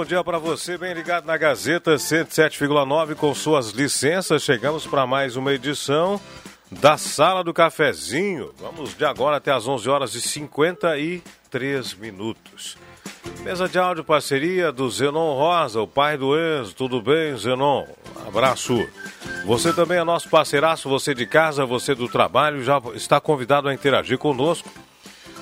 Bom dia para você, bem ligado na Gazeta 107,9 com suas licenças. Chegamos para mais uma edição da Sala do Cafezinho. Vamos de agora até as 11 horas e 53 minutos. Mesa de áudio parceria do Zenon Rosa, o pai do Enzo. Tudo bem, Zenon? abraço. Você também é nosso parceiraço, você de casa, você do trabalho, já está convidado a interagir conosco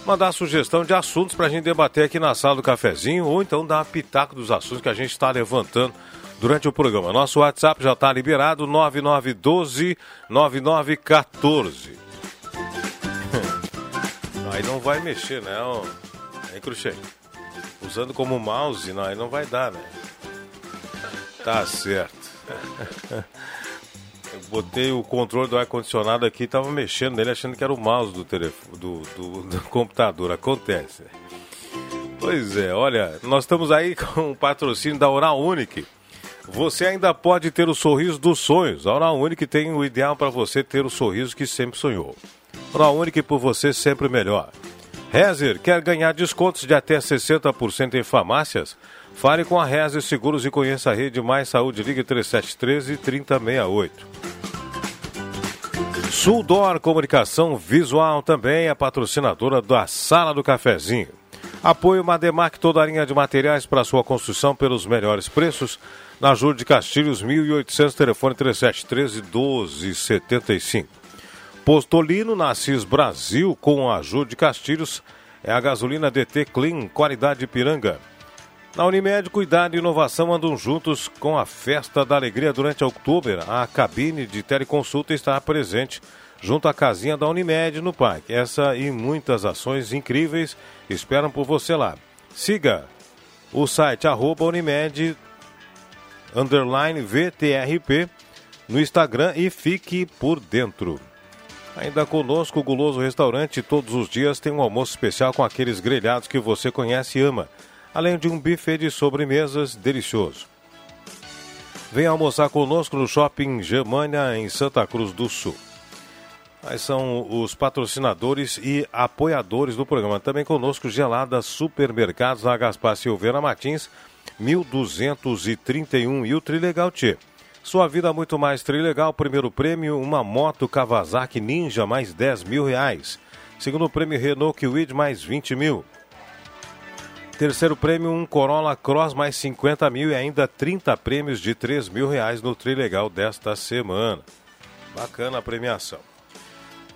mandar sugestão de assuntos para a gente debater aqui na sala do cafezinho ou então dar pitaco dos assuntos que a gente está levantando durante o programa. Nosso WhatsApp já está liberado, 9912-9914. aí não vai mexer, né? Hein, Cruxê? Usando como mouse, não, aí não vai dar, né? Tá certo. Eu botei o controle do ar-condicionado aqui e tava mexendo nele achando que era o mouse do, telefone, do, do, do computador. Acontece. Pois é, olha, nós estamos aí com o patrocínio da Oral Unique. Você ainda pode ter o sorriso dos sonhos. A Oral Unique tem o ideal para você ter o sorriso que sempre sonhou. Oral Unique por você sempre melhor. Rezer quer ganhar descontos de até 60% em farmácias? Fale com a Rezer Seguros e conheça a rede Mais Saúde. Ligue 3713 3068. Suldor Comunicação Visual também é patrocinadora da Sala do Cafezinho. Apoio Mademac, toda a linha de materiais para sua construção pelos melhores preços. Na Júlio de Castilhos, 1800, telefone 3713 1275. Postolino, na Brasil, com a Júlio de Castilhos, é a gasolina DT Clean, qualidade Piranga. Na Unimed, cuidado e inovação andam juntos com a Festa da Alegria durante outubro. A cabine de teleconsulta está presente junto à casinha da Unimed no parque. Essa e muitas ações incríveis esperam por você lá. Siga o site arroba Unimed underline VTRP no Instagram e fique por dentro. Ainda conosco, o Guloso Restaurante todos os dias tem um almoço especial com aqueles grelhados que você conhece e ama além de um buffet de sobremesas delicioso. Venha almoçar conosco no Shopping Germania, em Santa Cruz do Sul. Aí são os patrocinadores e apoiadores do programa. Também conosco Gelada Supermercados na Gaspar Silveira Martins, 1231 e o Trilegal T. Sua vida muito mais Trilegal. Primeiro prêmio, uma moto Kawasaki Ninja, mais 10 mil reais. Segundo prêmio, Renault Kwid, mais 20 mil. Terceiro prêmio, um Corolla Cross mais 50 mil e ainda 30 prêmios de 3 mil reais no Trilegal desta semana. Bacana a premiação.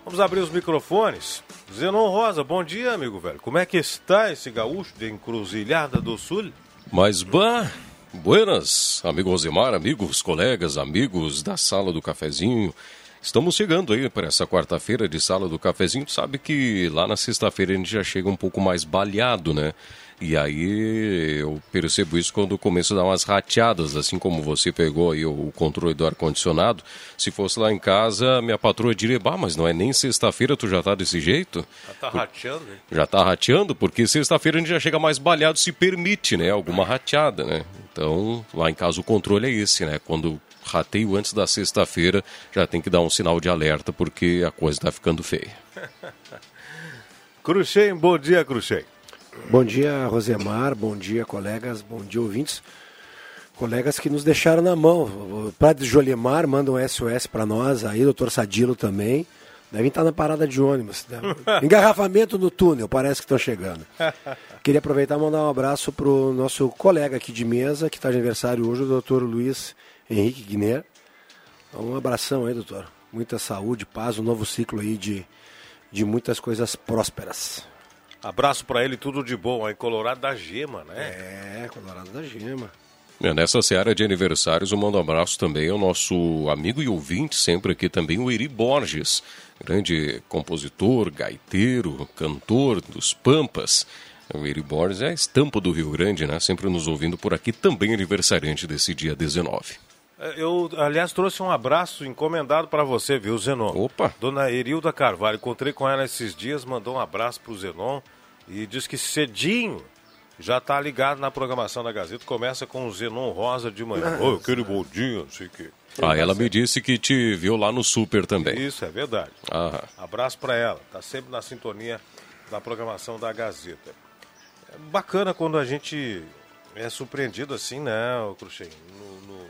Vamos abrir os microfones. Zenon Rosa, bom dia, amigo velho. Como é que está esse gaúcho de Encruzilhada do Sul? Mais bah, buenas, amigo Rosemar, amigos, colegas, amigos da sala do cafezinho. Estamos chegando aí para essa quarta-feira de sala do cafezinho. Tu sabe que lá na sexta-feira a gente já chega um pouco mais baleado, né? E aí eu percebo isso quando começo a dar umas rateadas, assim como você pegou aí o controle do ar-condicionado. Se fosse lá em casa, minha patroa diria, bah, mas não é nem sexta-feira, tu já tá desse jeito? Já tá rateando, hein? Já tá rateando, porque sexta-feira a gente já chega mais baleado, se permite, né? Alguma rateada, né? Então, lá em casa o controle é esse, né? Quando rateio antes da sexta-feira, já tem que dar um sinal de alerta, porque a coisa tá ficando feia. Cruxem, bom dia, Cruxem. Bom dia, Rosemar. Bom dia, colegas. Bom dia, ouvintes. colegas que nos deixaram na mão. O Padre Jolimar manda um SOS para nós, aí o doutor Sadilo também. Devem estar na parada de ônibus. Né? Engarrafamento no túnel, parece que estão chegando. Queria aproveitar e mandar um abraço para o nosso colega aqui de mesa, que está de aniversário hoje, o doutor Luiz Henrique Guiné. Um abração aí, doutor. Muita saúde, paz, um novo ciclo aí de, de muitas coisas prósperas. Abraço para ele, tudo de bom aí, Colorado da Gema, né? É, Colorado da Gema. É, nessa seara de aniversários, eu mando um abraço também ao nosso amigo e ouvinte, sempre aqui também, o Eri Borges, grande compositor, gaiteiro, cantor dos Pampas. O Eri Borges é a estampa do Rio Grande, né? Sempre nos ouvindo por aqui, também aniversariante desse dia 19. É, eu, aliás, trouxe um abraço encomendado para você, viu, Zenon? Opa! Dona Erilda Carvalho, encontrei com ela esses dias, mandou um abraço pro Zenon e diz que cedinho já tá ligado na programação da Gazeta, começa com o Zenon Rosa de manhã. Oi, aquele bom dia, não sei o quê. Ah, ela me disse que te viu lá no Super também. Isso, é verdade. Ah. Abraço para ela, tá sempre na sintonia da programação da Gazeta. É bacana quando a gente é surpreendido assim, né, Cruxem, no, no,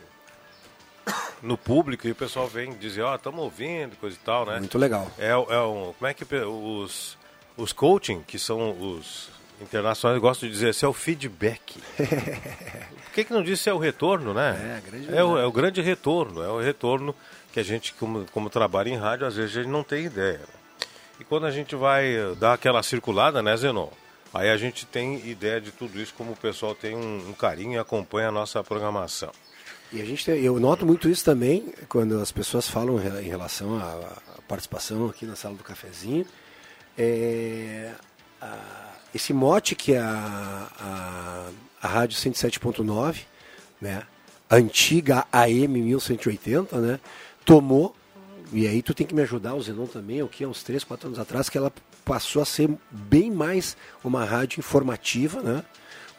no, público e o pessoal vem dizer, ó, oh, estamos ouvindo, coisa e tal, né? Muito legal. É, é um, como é que os, os coaching, que são os internacionais, gostam de dizer, esse é o feedback. Por que, que não disse é o retorno, né? É, é, o, é o grande retorno, é o retorno que a gente, como, como trabalha em rádio, às vezes a gente não tem ideia. E quando a gente vai dar aquela circulada, né, Zenon? Aí a gente tem ideia de tudo isso, como o pessoal tem um, um carinho e acompanha a nossa programação. E a gente tem, eu noto muito isso também quando as pessoas falam em relação à participação aqui na sala do cafezinho. É, a, esse mote que a, a, a Rádio 107.9, né, a antiga AM 1180, né, tomou, e aí tu tem que me ajudar, o Zenon também, o que, uns 3, 4 anos atrás, que ela passou a ser bem mais uma rádio informativa, né?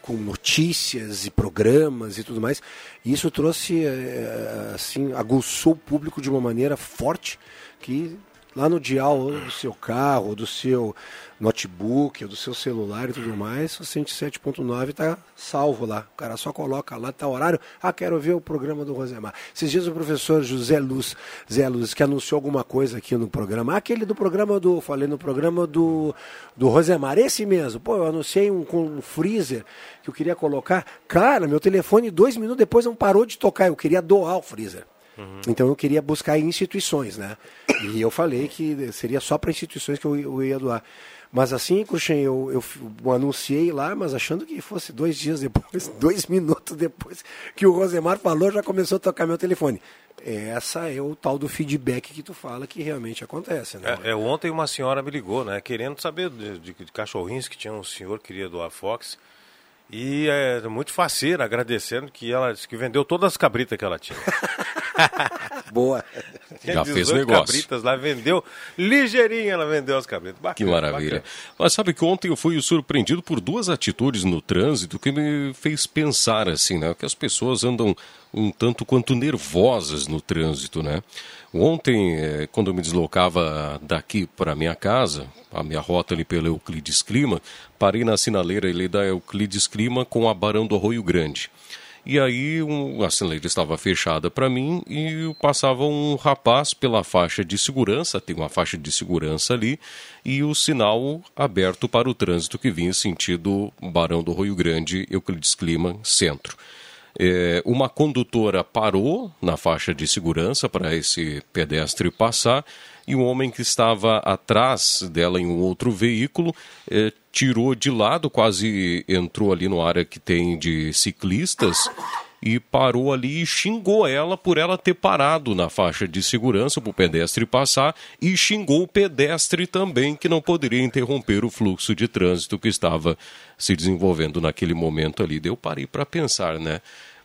com notícias e programas e tudo mais. E isso trouxe, eh, assim, aguçou o público de uma maneira forte que lá no dial do seu carro, do seu notebook, do seu celular e tudo mais, o 107.9 está salvo lá. O cara só coloca lá, tá horário. Ah, quero ver o programa do Rosemar. Esses dias o professor José Luz, Zé Luz, que anunciou alguma coisa aqui no programa. Aquele do programa do, falei no programa do, do Rosemar, esse mesmo. Pô, eu anunciei um, um freezer que eu queria colocar. Cara, meu telefone dois minutos depois não parou de tocar. Eu queria doar o freezer. Uhum. Então eu queria buscar instituições, né? E eu falei que seria só para instituições que eu, eu, ia doar. Mas assim, Cruxem, eu, eu, anunciei lá, mas achando que fosse dois dias depois, dois minutos depois que o Rosemar falou, já começou a tocar meu telefone. Essa é o tal do feedback que tu fala que realmente acontece, né? É, é ontem uma senhora me ligou, né? Querendo saber de, de, de cachorrinhos que tinha um senhor que queria doar Fox. E é muito faceira, agradecendo que ela disse que vendeu todas as cabritas que ela tinha. Boa. Já fez negócio. cabritas lá, vendeu, ligeirinha ela vendeu as cabritas. Bacana, que maravilha. Bacana. Mas sabe que ontem eu fui surpreendido por duas atitudes no trânsito que me fez pensar assim, né? Que as pessoas andam um tanto quanto nervosas no trânsito, né? Ontem, eh, quando eu me deslocava daqui para minha casa, a minha rota ali pela Euclides Clima, parei na sinaleira ali da Euclides Clima com a Barão do Arroio Grande. E aí um, a sinaleira estava fechada para mim e passava um rapaz pela faixa de segurança, tem uma faixa de segurança ali, e o sinal aberto para o trânsito que vinha sentido Barão do Arroio Grande, Euclides Clima, centro. É, uma condutora parou na faixa de segurança para esse pedestre passar e um homem que estava atrás dela em um outro veículo é, tirou de lado, quase entrou ali no área que tem de ciclistas e parou ali e xingou ela por ela ter parado na faixa de segurança para o pedestre passar e xingou o pedestre também que não poderia interromper o fluxo de trânsito que estava se desenvolvendo naquele momento ali. Eu parei para pensar, né?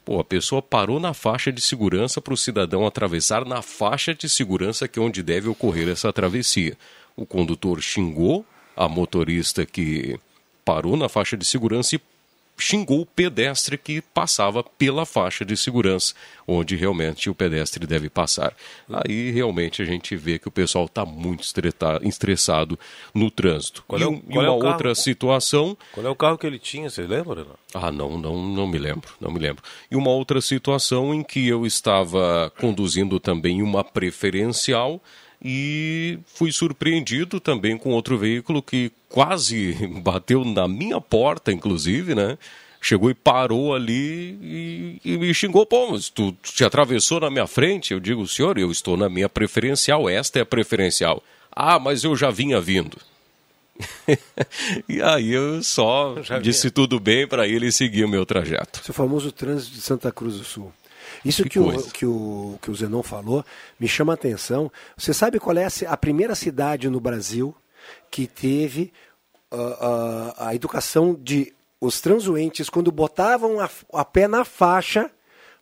Pô, a pessoa parou na faixa de segurança para o cidadão atravessar na faixa de segurança que é onde deve ocorrer essa travessia. O condutor xingou a motorista que parou na faixa de segurança e xingou o pedestre que passava pela faixa de segurança, onde realmente o pedestre deve passar. Aí realmente a gente vê que o pessoal está muito estressado no trânsito. Qual é o, e, uma é outra situação. Qual é o carro que ele tinha, você lembra? Ah, não, não, não me lembro, não me lembro. E uma outra situação em que eu estava conduzindo também uma preferencial e fui surpreendido também com outro veículo que quase bateu na minha porta, inclusive, né? Chegou e parou ali e, e me xingou, pô, mas tu, tu te atravessou na minha frente? Eu digo, senhor, eu estou na minha preferencial, esta é a preferencial. Ah, mas eu já vinha vindo. e aí eu só já disse vinha. tudo bem para ele seguir o meu trajeto. Esse famoso trânsito de Santa Cruz do Sul. Isso que, que o, que, o, que o Zenon falou me chama a atenção. Você sabe qual é a, a primeira cidade no Brasil que teve uh, uh, a educação de os transuentes, quando botavam a, a pé na faixa,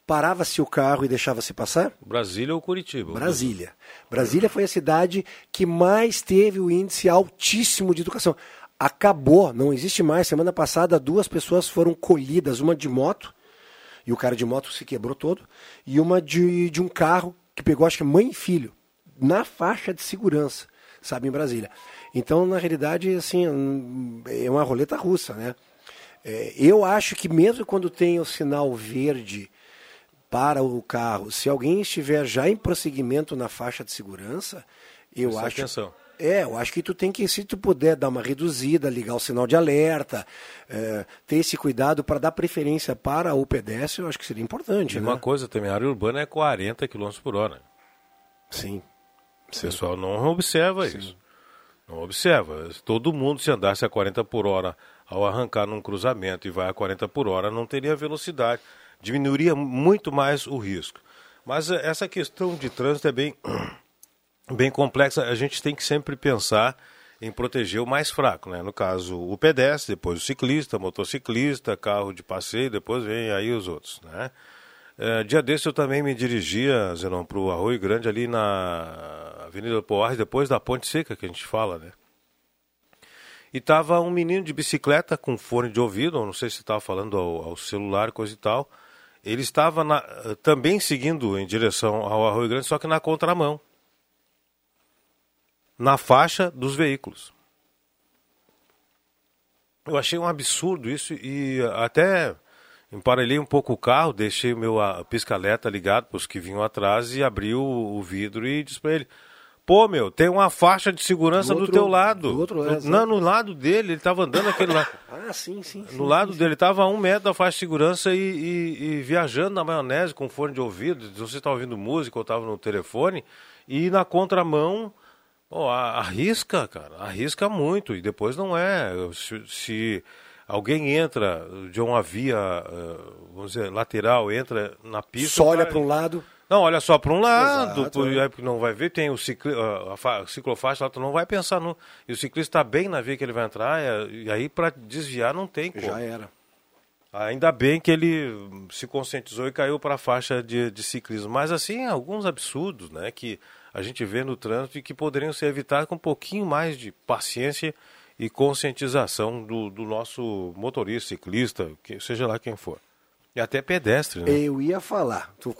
parava-se o carro e deixava-se passar? Brasília ou Curitiba? Brasília. Brasília foi a cidade que mais teve o índice altíssimo de educação. Acabou, não existe mais. Semana passada, duas pessoas foram colhidas, uma de moto e o cara de moto se quebrou todo, e uma de, de um carro que pegou, acho que mãe e filho, na faixa de segurança, sabe, em Brasília. Então, na realidade, assim, é uma roleta russa, né? É, eu acho que mesmo quando tem o sinal verde para o carro, se alguém estiver já em prosseguimento na faixa de segurança, eu Presta acho. Atenção é, eu acho que tu tem que, se tu puder dar uma reduzida, ligar o sinal de alerta, é, ter esse cuidado para dar preferência para o pedestre, eu acho que seria importante. E né? uma coisa também, a área urbana é 40 km por hora. Sim. O pessoal não observa Sim. isso. Não observa. Todo mundo, se andasse a 40 por hora ao arrancar num cruzamento e vai a 40 por hora, não teria velocidade. Diminuiria muito mais o risco. Mas eh, essa questão de trânsito é bem bem complexa. A gente tem que sempre pensar em proteger o mais fraco, né? No caso, o pedestre, depois o ciclista, motociclista, carro de passeio, depois vem aí os outros, né? É, dia desse eu também me dirigia, Zenon, para o Arroio Grande, ali na Avenida Poarres, depois da Ponte Seca, que a gente fala, né? E tava um menino de bicicleta com fone de ouvido, não sei se estava falando ao, ao, celular, coisa e tal. Ele estava na, também seguindo em direção ao Arroio Grande, só que na contramão na faixa dos veículos. Eu achei um absurdo isso e até emparelhei um pouco o carro, deixei o meu pisca-alerta ligado para os que vinham atrás e abri o, o vidro e disse para ele: Pô, meu, tem uma faixa de segurança do, outro, do teu lado. Do outro lado. Não, no lado dele, ele estava andando aquele lá. ah, sim, sim. No lado sim. dele, estava a um metro da faixa de segurança e, e, e, viajando na maionese com fone de ouvido. Se estava ouvindo música ou estava no telefone. E na contramão Oh, arrisca, cara, arrisca muito e depois não é. Se, se alguém entra de uma via, eh, vamos dizer, lateral, entra na pista. Só olha para um lado. Não, olha só para um lado, Exato, por, é. não vai ver, tem o ciclo, a, a ciclofaixa lá, tu não vai pensar no. E o ciclista está bem na via que ele vai entrar, e, e aí para desviar não tem como. Já era. Ainda bem que ele se conscientizou e caiu para a faixa de, de ciclismo. Mas assim, alguns absurdos, né? Que a gente vê no trânsito e que poderiam ser evitados com um pouquinho mais de paciência e conscientização do, do nosso motorista, ciclista, que, seja lá quem for. E até pedestre, né? Eu ia falar. Tu,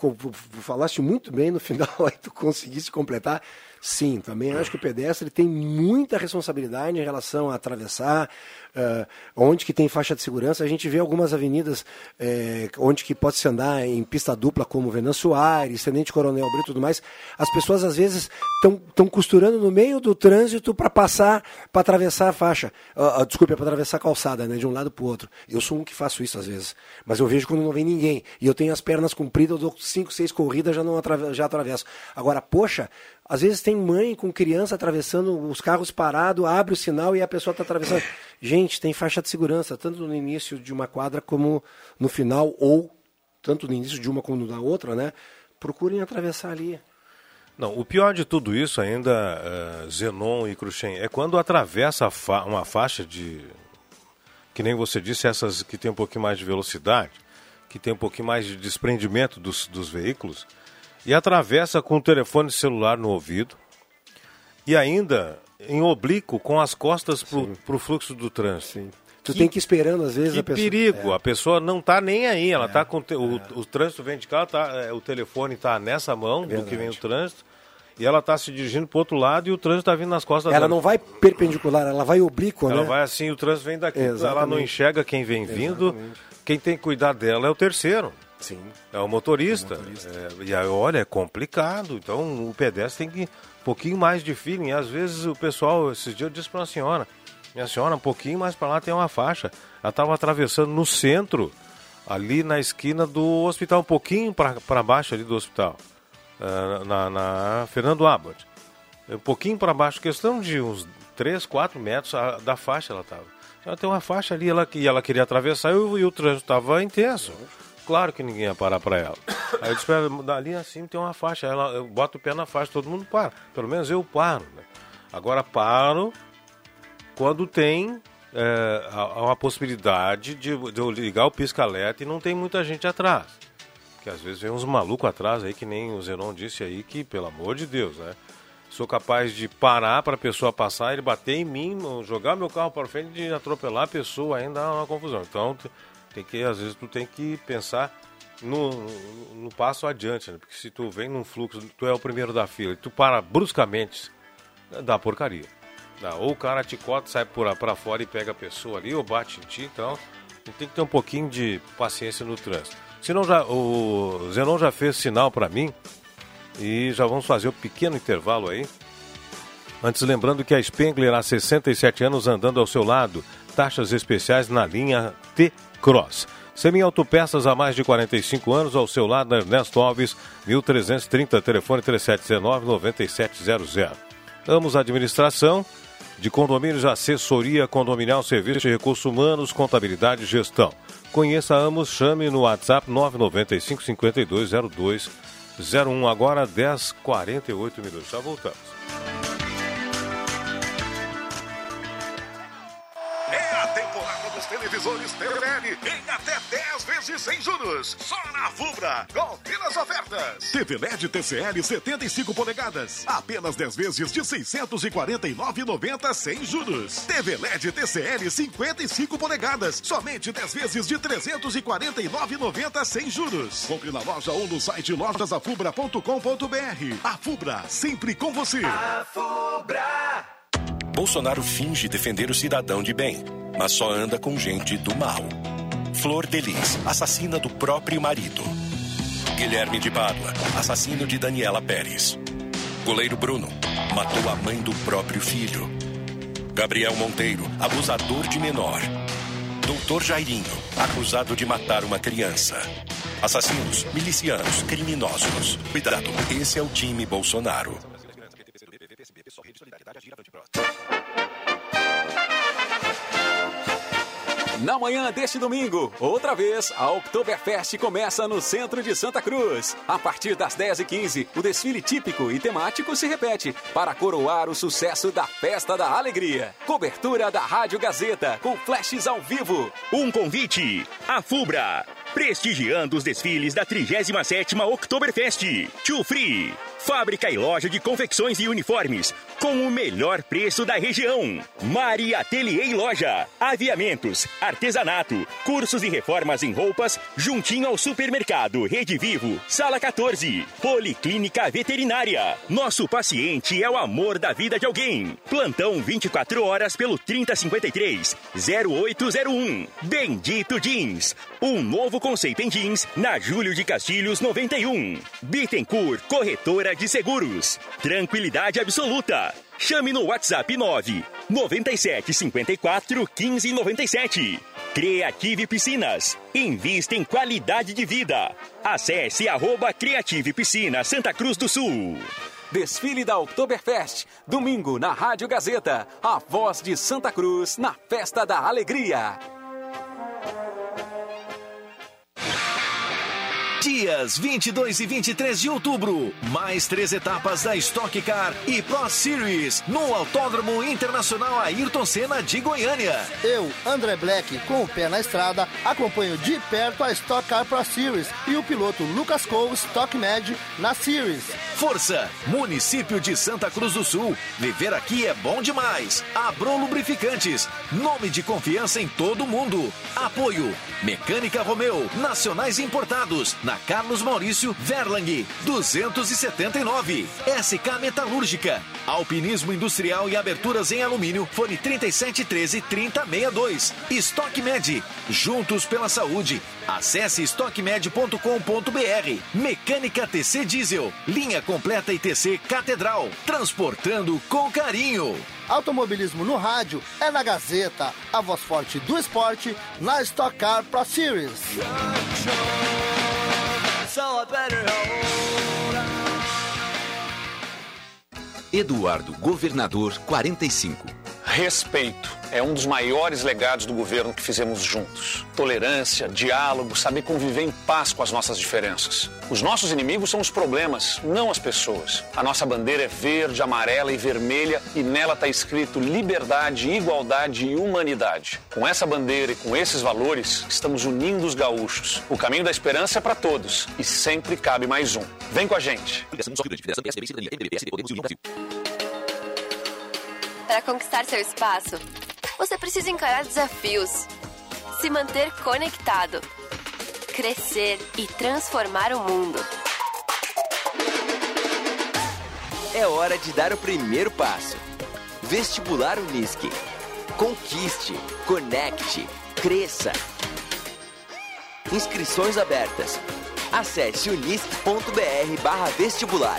falaste muito bem no final, aí tu conseguisse completar. Sim, também acho que o pedestre tem muita responsabilidade em relação a atravessar, uh, onde que tem faixa de segurança. A gente vê algumas avenidas uh, onde que pode se andar em pista dupla, como Venan Soares, Tenente Coronel Brito e tudo mais. As pessoas às vezes estão costurando no meio do trânsito para passar, para atravessar a faixa. Uh, uh, desculpa, para atravessar a calçada, né, de um lado para o outro. Eu sou um que faço isso às vezes, mas eu vejo quando não vem ninguém e eu tenho as pernas compridas, eu dou cinco, seis corridas já não já atravesso. Agora, poxa, às vezes tem mãe com criança atravessando, os carros parados, abre o sinal e a pessoa está atravessando. Gente, tem faixa de segurança, tanto no início de uma quadra como no final, ou tanto no início de uma como na outra, né? Procurem atravessar ali. Não, o pior de tudo isso ainda, uh, Zenon e Cruxem, é quando atravessa fa uma faixa de, que nem você disse, essas que tem um pouquinho mais de velocidade, que tem um pouquinho mais de desprendimento dos, dos veículos, e atravessa com o telefone celular no ouvido e ainda em oblíquo com as costas para o fluxo do trânsito. Sim. Tu tem que ir esperando, às vezes, que a pessoa. perigo, É. a pessoa não tá nem aí, ela tá com. te- O, o trânsito vem de cá, tá, é, o telefone tá nessa mão do que vem o trânsito, e ela tá se dirigindo pro outro lado e o trânsito tá vindo nas costas Ela dela. não vai perpendicular, ela vai oblíqua, Ela né? vai assim, o trânsito vem daqui, ela não Exatamente. enxerga quem vem vindo. Exatamente. Quem tem que cuidar dela é o terceiro. Sim. É o motorista. É, e aí, olha, é complicado. Então o pedestre tem que pouquinho mais de feeling. Às vezes o pessoal, esses dias eu disse para uma senhora, minha senhora, um pouquinho mais para lá tem uma faixa. Ela estava atravessando no centro, ali na esquina do hospital, um pouquinho para baixo ali do hospital, ah, na, na Fernando Abbott. Um pouquinho para baixo, questão de uns 3, 4 metros da faixa ela estava. Ela tem uma faixa ali ela, e ela queria atravessar e o, e o trânsito estava intenso. Claro que ninguém ia parar para ela. Aí eu disse dali assim tem uma faixa. Ela, eu boto o pé na faixa, todo mundo para. Pelo menos eu paro. Né? Agora paro quando tem é, a, a possibilidade de, de eu ligar o pisca-alerta e não tem muita gente atrás. Porque às vezes vem uns malucos atrás aí, que nem o Zenon disse aí, que pelo amor de Deus, né? Sou capaz de parar para a pessoa passar, ele bater em mim, jogar meu carro para frente e atropelar a pessoa, ainda é uma confusão. Então, tem que, às vezes, tu tem que pensar no, no, passo adiante, né? Porque se tu vem num fluxo, tu é o primeiro da fila, e tu para bruscamente, dá porcaria. Dá. Ou o cara te cota, sai por para fora e pega a pessoa ali, ou bate em ti, então tem que ter um pouquinho de paciência no trânsito. Senão já, o Zenon já fez sinal para mim e já vamos fazer um pequeno intervalo aí. Antes, lembrando que a Spengler há 67 anos andando ao seu lado. Taxas especiais na linha T-Cross. Semi Autopeças há mais de 45 anos ao seu lado, Ernesto Alves, 1330, telefone 3719-9700. Amos Administração, de condomínios, assessoria condominial, serviço de recursos humanos, contabilidade e gestão. Conheça Amos, chame no WhatsApp 995 5202 01. Agora 10h48 minutos. Já voltamos. Televisores TVL em até 10 vezes sem juros. Só na Fubra. Confira as ofertas. TV LED TCL 75 polegadas. Apenas 10 vezes de 649,90 sem juros. TV LED TCL 55 polegadas. Somente 10 vezes de 349,90 sem juros. Compre na loja ou no site lojasafubra.com.br. A Fubra, sempre com você. Bolsonaro finge defender o cidadão de bem, mas só anda com gente do mal. Flor Delis, assassina do próprio marido. Guilherme de Pádua, assassino de Daniela Pérez. Goleiro Bruno, matou a mãe do próprio filho. Gabriel Monteiro, abusador de menor. Doutor Jairinho, acusado de matar uma criança. Assassinos, milicianos, criminosos. Cuidado, esse é o time Bolsonaro. Na manhã deste domingo, outra vez, a Oktoberfest começa no centro de Santa Cruz. A partir das 10h15, o desfile típico e temático se repete para coroar o sucesso da Festa da Alegria. Cobertura da Rádio Gazeta, com flashes ao vivo. Um convite. A Fubra. Prestigiando os desfiles da 37ª Oktoberfest. Too Free. Fábrica e loja de confecções e uniformes. Com o melhor preço da região. Mari e Loja. Aviamentos, artesanato, cursos e reformas em roupas, juntinho ao supermercado Rede Vivo. Sala 14. Policlínica Veterinária. Nosso paciente é o amor da vida de alguém. Plantão 24 horas pelo 3053 0801. Bendito Jeans. Um novo conceito em jeans na Júlio de Castilhos 91. Bittencourt, corretora de seguros. Tranquilidade absoluta. Chame no WhatsApp 9 97 54 15 97. Creative Piscinas. Invista em qualidade de vida. Acesse arroba Creative Piscina Santa Cruz do Sul. Desfile da Oktoberfest, domingo na Rádio Gazeta. A voz de Santa Cruz na Festa da Alegria. Dias 22 e 23 de outubro. Mais três etapas da Stock Car e Pro Series no Autódromo Internacional Ayrton Senna de Goiânia. Eu, André Black, com o pé na estrada, acompanho de perto a Stock Car Pro Series e o piloto Lucas Cole Stock Med na Series. Força, município de Santa Cruz do Sul. Viver aqui é bom demais. Abro Lubrificantes, nome de confiança em todo mundo. Apoio, Mecânica Romeu, nacionais importados, na Carlos Maurício Verlang, 279. SK Metalúrgica, alpinismo industrial e aberturas em alumínio, fone 3713 3062. Estoque Med, juntos pela saúde. Acesse estoquemed.com.br. Mecânica TC Diesel, linha completa TC Catedral, transportando com carinho. Automobilismo no rádio é na Gazeta, a voz forte do esporte na Stock Car Pro Series. Eduardo Governador 45. Respeito é um dos maiores legados do governo que fizemos juntos. Tolerância, diálogo, saber conviver em paz com as nossas diferenças. Os nossos inimigos são os problemas, não as pessoas. A nossa bandeira é verde, amarela e vermelha e nela está escrito liberdade, igualdade e humanidade. Com essa bandeira e com esses valores, estamos unindo os gaúchos. O caminho da esperança é para todos e sempre cabe mais um. Vem com a gente. Para conquistar seu espaço, você precisa encarar desafios, se manter conectado, crescer e transformar o mundo. É hora de dar o primeiro passo. Vestibular Unisque. Conquiste, conecte, cresça. Inscrições abertas. Acesse unisque.br/vestibular.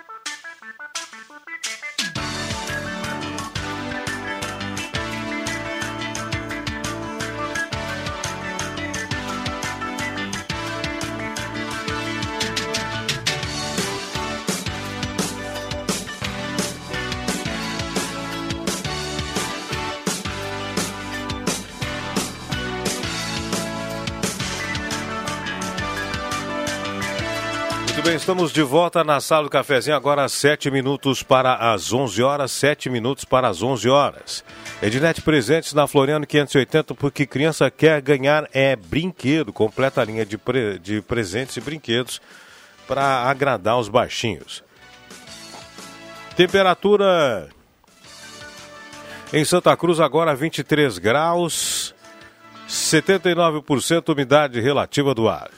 Estamos de volta na sala do cafezinho, agora sete minutos para as 11 horas, sete minutos para as 11 horas. Ednet presentes na Floriano 580, porque criança quer ganhar é brinquedo, completa a linha de, pre, de presentes e brinquedos para agradar os baixinhos. Temperatura em Santa Cruz agora 23 graus, 79% umidade relativa do ar.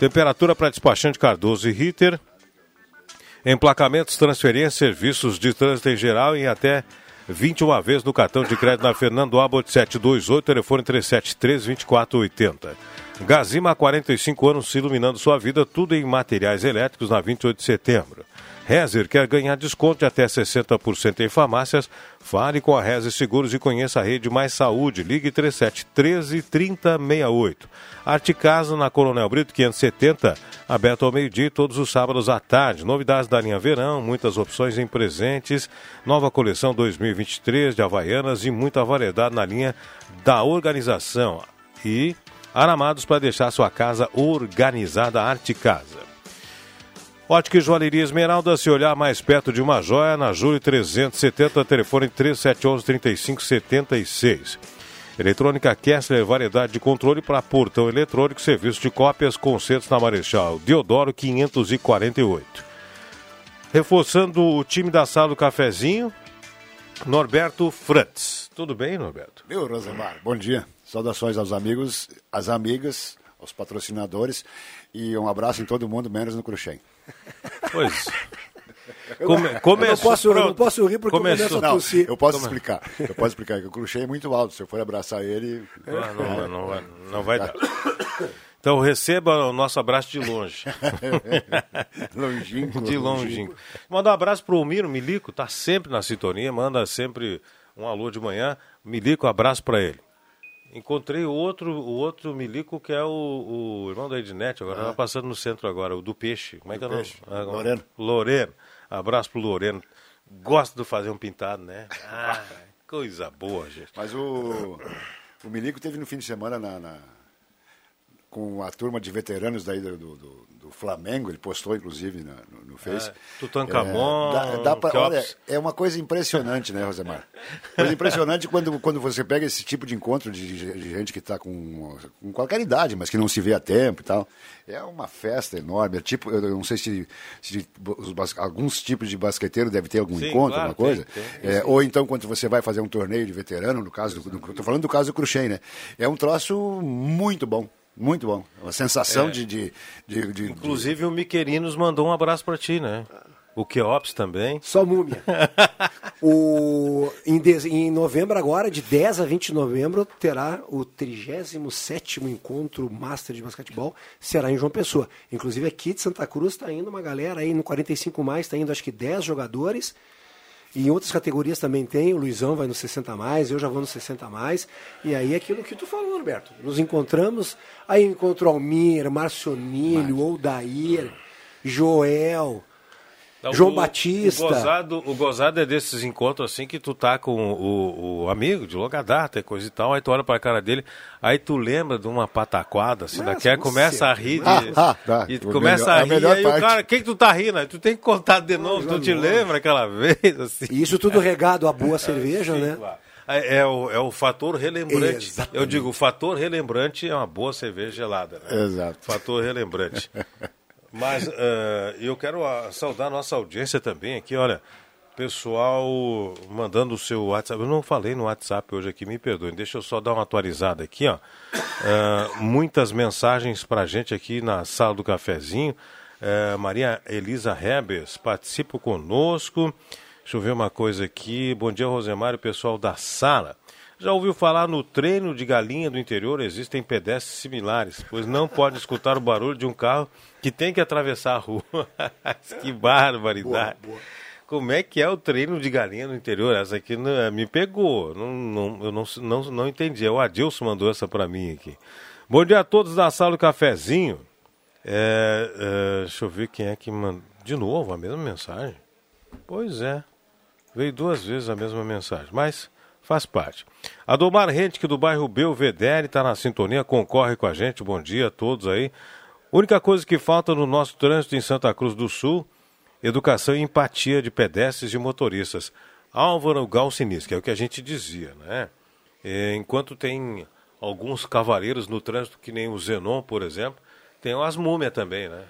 Temperatura para despachante Cardoso e Ritter. Emplacamentos, transferências, serviços de trânsito em geral em até 21 vezes no cartão de crédito na Fernando Abbott 728, telefone 373-2480. Gazima há 45 anos iluminando sua vida, tudo em materiais elétricos na 28 de setembro. Rezer quer ganhar desconto de até 60% em farmácias. Fale com a Rezer Seguros e conheça a rede Mais Saúde. Ligue 3713 3068. Arte Casa na Coronel Brito 570, aberto ao meio-dia todos os sábados à tarde. Novidades da linha Verão, muitas opções em presentes, nova coleção 2023 de Havaianas e muita variedade na linha da organização. E aramados para deixar sua casa organizada Arte Casa. Ótica e Joalheria Esmeralda, se olhar mais perto de uma joia, na Júlio 370, telefone 3711-3576. Eletrônica Kessler, variedade de controle para portão eletrônico, serviço de cópias, concertos na Marechal Deodoro 548. Reforçando o time da sala do cafezinho, Norberto Frantz. Tudo bem, Norberto? Meu, Rosemar, bom dia. Saudações aos amigos, às amigas, aos patrocinadores e um abraço em todo mundo, menos no Cruxem. Pois. Come, começou, eu, não posso, eu não posso rir porque começou. eu começo a tossir. Não, eu posso explicar. Eu posso explicar que o Cruxem é muito alto. Se eu for abraçar ele... Não, não, não, vai, não vai dar. Então receba o nosso abraço de longe. longínquo. De longínquo. Manda um abraço pro Miro Milico, tá sempre na sintonia, manda sempre um alô de manhã. Milico, abraço para ele. Encontrei o outro, o outro Milico que é o, o irmão da Ednet, agora ah. tá passando no centro agora, o do Peixe. Como é que é o nome? Ah, Loreno. Loreno. Abraço pro Loreno. Gosto de fazer um pintado, né? Ah, Coisa boa, gente. Mas o, o Milico teve no fim de semana na, na- com a turma de veteranos daí do, do, do- do Flamengo, ele postou inclusive no, no Face. É, Tutankhamon, É, dá, dá pra- olha, é uma coisa impressionante, né, Rosemar? Coisa impressionante quando, quando você pega esse tipo de encontro de, de gente que está com, com qualquer idade, mas que não se vê há tempo e tal. É uma festa enorme. É tipo, eu não sei se, se os alguns tipos de basqueteiro deve ter algum Sim, encontro, claro, alguma coisa. tem, tem. É, ou então quando você vai fazer um torneio de veterano, no caso, do, do, tô falando do caso do Cruxem, né? É um troço muito bom. Muito bom. Uma sensação É. de, de, de, de- Inclusive o Miquerinos mandou um abraço pra ti, né? O Keops também. Só múmia. O, em, de- em novembro agora, de 10 a 20 de novembro, terá o 37º Encontro Master de Basquetebol, será em João Pessoa. Inclusive aqui de Santa Cruz está indo uma galera aí no 45 mais, está indo acho que 10 jogadores. E em outras categorias também tem, o Luizão vai no 60 mais, eu já vou no 60 mais. E aí é aquilo que tu falou, Roberto. Nos encontramos, aí eu encontro Almir, Marcionílio, Odair, Joel, Não, João o- Batista. O gozado, o gozado é desses encontros assim que tu tá com o, o amigo de longa data e coisa e tal, aí tu olha pra cara dele, aí tu lembra de uma pataquada, assim, Nossa, daquela, com começa a rir, de, Ah, ah, tá. e O começa melhor- a a rir, melhor aí o parte. cara, quem que tu tá rindo? Aí tu tem que contar de novo, tu te lembra aquela vez, assim. E isso tudo regado a boa cerveja, né? É, é o, é o fator relembrante. Exatamente. Eu digo, o fator relembrante é uma boa cerveja gelada. Né? Exato. Fator relembrante. Mas eh, eu quero ah, saudar a nossa audiência também aqui, olha. Pessoal mandando o seu WhatsApp. Eu não falei no WhatsApp hoje aqui, me perdoem. Deixa eu só dar uma atualizada aqui, ó. Eh, muitas mensagens pra gente aqui na sala do cafezinho. Eh, Maria Elisa Rebes participa conosco. Deixa eu ver uma coisa aqui. Bom dia, Rosemar e pessoal da sala. Já ouviu falar no treino de galinha do interior? Existem pedestres similares, pois não pode escutar o barulho de um carro que tem que atravessar a rua. que barbaridade. Como é que é o treino de galinha no interior? Essa aqui não- eh, me pegou. Não, não- eu não, não, não entendi. O Adilson mandou essa para mim aqui. Bom dia a todos da sala do cafezinho. É, é, deixa eu ver quem é que mandou. De novo, a mesma mensagem? Pois é. Veio duas vezes a mesma mensagem, mas faz parte. A Domar que do bairro Belvedere, está na sintonia, concorre com a gente. Bom dia a todos aí. Única coisa que falta no nosso trânsito em Santa Cruz do Sul, educação e empatia de pedestres e motoristas. Álvaro Galcinis, que é o que a gente dizia, né? É, enquanto tem alguns cavaleiros no trânsito, que nem o Zenon, por exemplo, tem umas múmias também, né?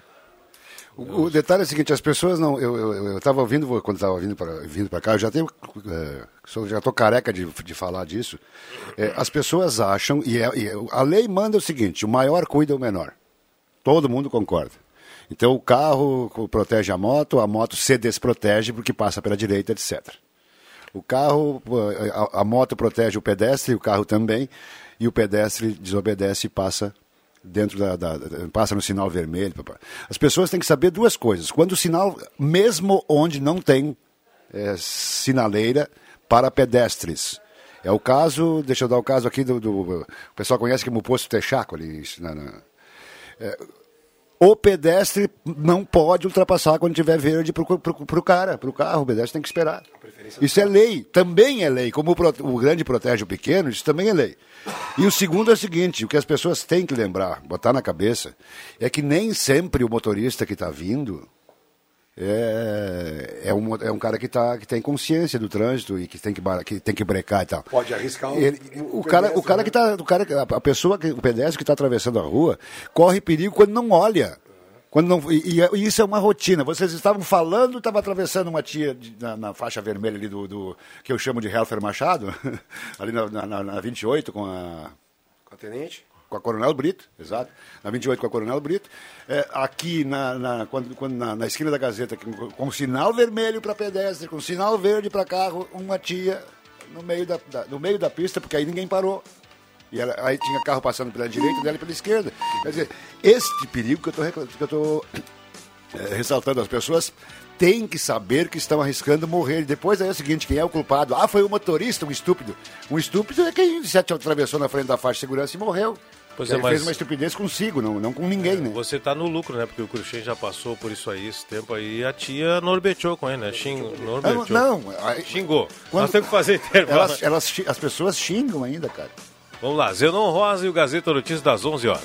O, o detalhe é o seguinte, as pessoas não. Eu estava ouvindo, quando estava vindo para vindo cá, eu já tenho. é, sou- já estou careca de, de falar disso. É, as pessoas acham, e, é- e é- a lei manda o seguinte: o maior cuida o menor. Todo mundo concorda. Então o carro protege a moto, a moto se desprotege porque passa pela direita, etc. O carro, pô, a, a moto protege o pedestre, o carro também, e o pedestre desobedece e passa dentro da, da- passa no sinal vermelho. As pessoas têm que saber duas coisas. Quando o sinal, mesmo onde não tem é, sinaleira para pedestres. É o caso, deixa eu dar o caso aqui do, do- o pessoal conhece como posto Texaco ali na- na- é, o pedestre não pode ultrapassar quando tiver verde para o cara, para o carro. O pedestre tem que esperar. Isso é lei, também é lei. Como o, o grande protege o pequeno, isso também é lei. E o segundo é o seguinte: o que as pessoas têm que lembrar, botar na cabeça, é que nem sempre o motorista que está vindo é, é, um, é um cara que, tá, que tem consciência do trânsito e que tem que, que, tem que brecar e tal. Pode arriscar o- Ele- o o, cara, o pedestre, cara né? que tá, o cara, a pessoa, que- o pedestre que está atravessando a rua, corre perigo quando não olha. Quando não, e, e- e isso é uma rotina. Vocês estavam falando, estava atravessando uma tia de- na, na faixa vermelha ali do, do- que eu chamo de Helfer Machado, ali na, na, na- na 28 com a Com a tenente? Com a Coronel Brito, exato. Na 28 com a Coronel Brito. É, aqui na, na, quando, quando na, na esquina da Gazeta, com, com sinal vermelho para pedestre, com sinal verde para carro, uma tia no meio da, da- no meio da pista, porque aí ninguém parou. E ela- aí tinha carro passando pela direita e dela pela esquerda. Quer dizer, este perigo que eu estou ressaltando, as pessoas têm que saber que estão arriscando morrer. Depois aí é o seguinte, quem é o culpado? Ah, foi o motorista, um estúpido. Um estúpido é quem se atravessou na frente da faixa de segurança e morreu. Pois ele é, mas- fez uma estupidez consigo, não, não com ninguém, né? Você tá no lucro, né? Porque o Cruxem já passou por isso aí esse tempo aí. E a tia norbeteou com ele, né? Xing, norbeteou. Não, não, aí- Xingou. Quando- Nós temos que fazer intervalo. Elas, elas, as pessoas xingam ainda, cara. Vamos lá, Zenon Rosa e o Gazeta Notícias das 11 horas.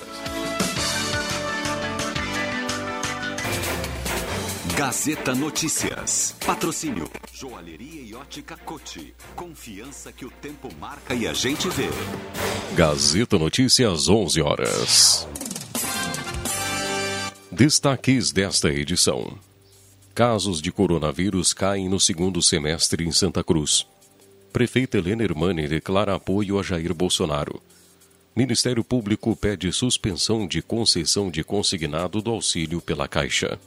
Gazeta Notícias. Patrocínio. Joalheria e ótica Cote. Confiança que o tempo marca e a gente vê. Gazeta Notícias, 11 horas. Destaques desta edição: Casos de coronavírus caem no segundo semestre em Santa Cruz. Prefeita Helena Hermani declara apoio a Jair Bolsonaro. Ministério Público pede suspensão de concessão de consignado do auxílio pela Caixa.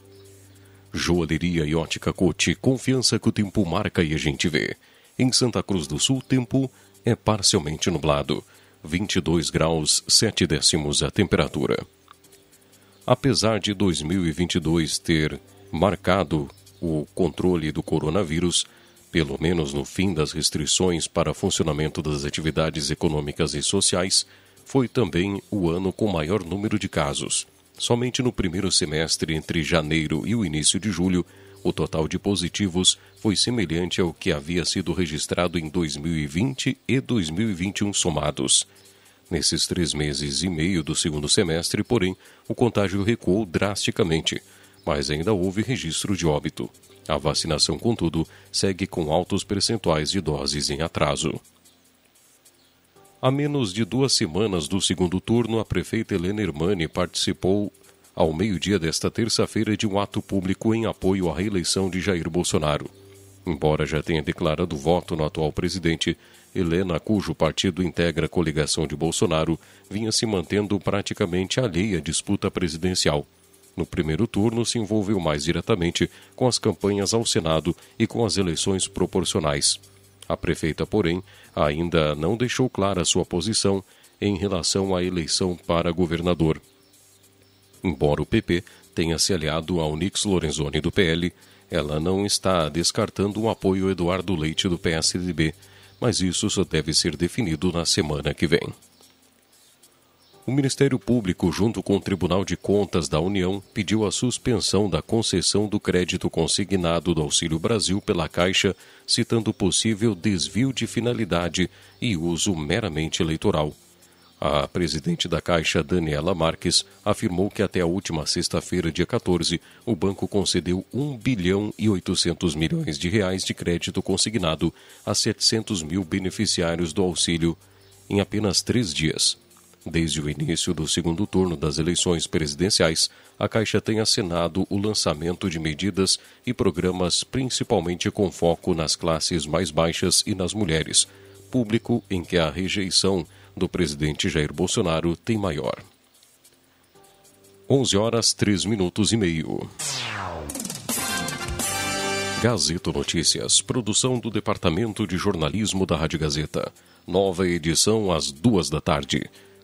Joalheria e ótica Cote, confiança que o tempo marca e a gente vê. Em Santa Cruz do Sul, tempo é parcialmente nublado. 22 graus, 7 décimos a temperatura. Apesar de 2022 ter marcado o controle do coronavírus, pelo menos no fim das restrições para funcionamento das atividades econômicas e sociais, foi também o ano com maior número de casos. Somente no primeiro semestre, entre janeiro e o início de julho, o total de positivos foi semelhante ao que havia sido registrado em 2020 e 2021 somados. Nesses três meses e meio do segundo semestre, porém, o contágio recuou drasticamente, mas ainda houve registro de óbito. A vacinação, contudo, segue com altos percentuais de doses em atraso. A menos de duas semanas do segundo turno, a prefeita Helena Hermani participou ao meio-dia desta terça-feira de um ato público em apoio à reeleição de Jair Bolsonaro. Embora já tenha declarado voto no atual presidente, Helena, cujo partido integra a coligação de Bolsonaro, vinha se mantendo praticamente alheia à disputa presidencial. No primeiro turno, se envolveu mais diretamente com as campanhas ao Senado e com as eleições proporcionais. A prefeita, porém, ainda não deixou clara sua posição em relação à eleição para governador. Embora o PP tenha se aliado ao Nix Lorenzoni do PL, ela não está descartando um apoio Eduardo Leite do PSDB, mas isso só deve ser definido na semana que vem. O Ministério Público, junto com o Tribunal de Contas da União, pediu a suspensão da concessão do crédito consignado do Auxílio Brasil pela Caixa, citando possível desvio de finalidade e uso meramente eleitoral. A presidente da Caixa, Daniela Marques, afirmou que até a última sexta-feira, dia 14, o banco concedeu 1 bilhão e 800 milhões de reais de crédito consignado a 700 mil beneficiários do auxílio em apenas três dias. Desde o início do segundo turno das eleições presidenciais, a Caixa tem assinado o lançamento de medidas e programas principalmente com foco nas classes mais baixas e nas mulheres, público em que a rejeição do presidente Jair Bolsonaro tem maior. 11 horas 3 minutos e meio. Gazeta Notícias, produção do Departamento de Jornalismo da Rádio Gazeta. Nova edição às duas da tarde.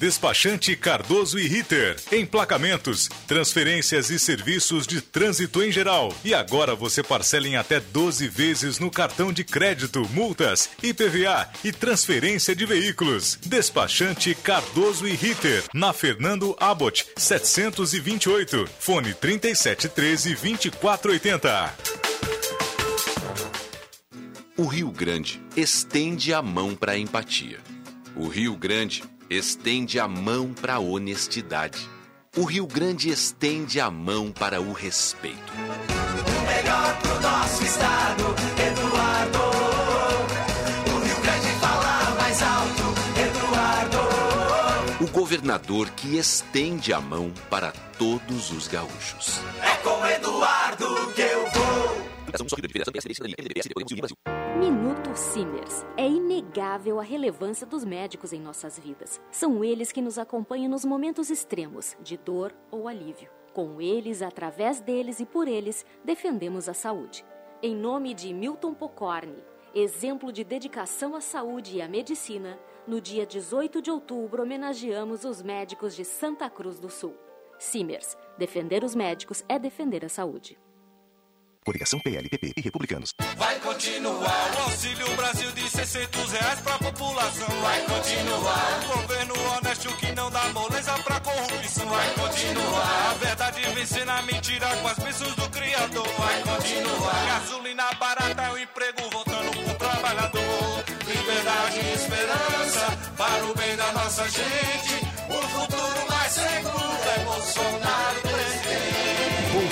Despachante Cardoso e Ritter. Emplacamentos, transferências e serviços de trânsito em geral. E agora você parcela em até 12 vezes no cartão de crédito, multas, IPVA e transferência de veículos. Despachante Cardoso e Ritter. Na Fernando Abbott, 728. Fone 3713 2480. O Rio Grande estende a mão para a empatia. O Rio Grande estende a mão para a honestidade. O Rio Grande estende a mão para o respeito. O melhor pro nosso estado, Eduardo. O Rio Grande fala mais alto, Eduardo. O governador que estende a mão para todos os gaúchos. É com Minuto Simers. É inegável a relevância dos médicos em nossas vidas. São eles que nos acompanham nos momentos extremos, de dor ou alívio. Com eles, através deles e por eles, defendemos a saúde. Em nome de Milton Pocorni, exemplo de dedicação à saúde e à medicina, no dia 18 de outubro homenageamos os médicos de Santa Cruz do Sul. Simers. Defender os médicos é defender a saúde. Coligação PLPP e Republicanos. Vai continuar o Auxílio Brasil de 600 reais pra população. Vai continuar o governo honesto que não dá moleza pra corrupção. Vai continuar a verdade vencer na mentira com as bênçãos do Criador. Vai continuar gasolina barata é o emprego voltando pro trabalhador. Liberdade e esperança para o bem da nossa gente. O futuro mais seguro é Bolsonaro.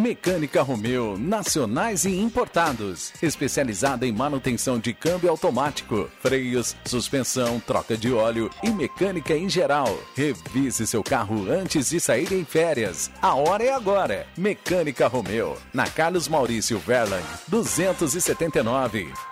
Mecânica Romeu, nacionais e importados. Especializada em manutenção de câmbio automático, freios, suspensão, troca de óleo e mecânica em geral. Revise seu carro antes de sair em férias. A hora é agora. Mecânica Romeu, na Carlos Maurício Verland, 279.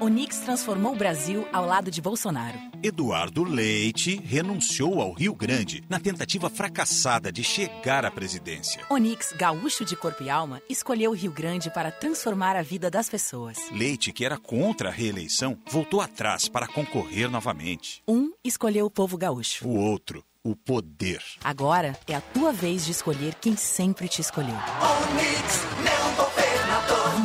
Onix transformou o Brasil ao lado de Bolsonaro. Eduardo Leite renunciou ao Rio Grande na tentativa fracassada de chegar à presidência. Onix, gaúcho de corpo e alma, escolheu o Rio Grande para transformar a vida das pessoas. Leite, que era contra a reeleição, voltou atrás para concorrer novamente. Um escolheu o povo gaúcho. O outro, o poder. Agora é a tua vez de escolher quem sempre te escolheu. Onix, meu governador.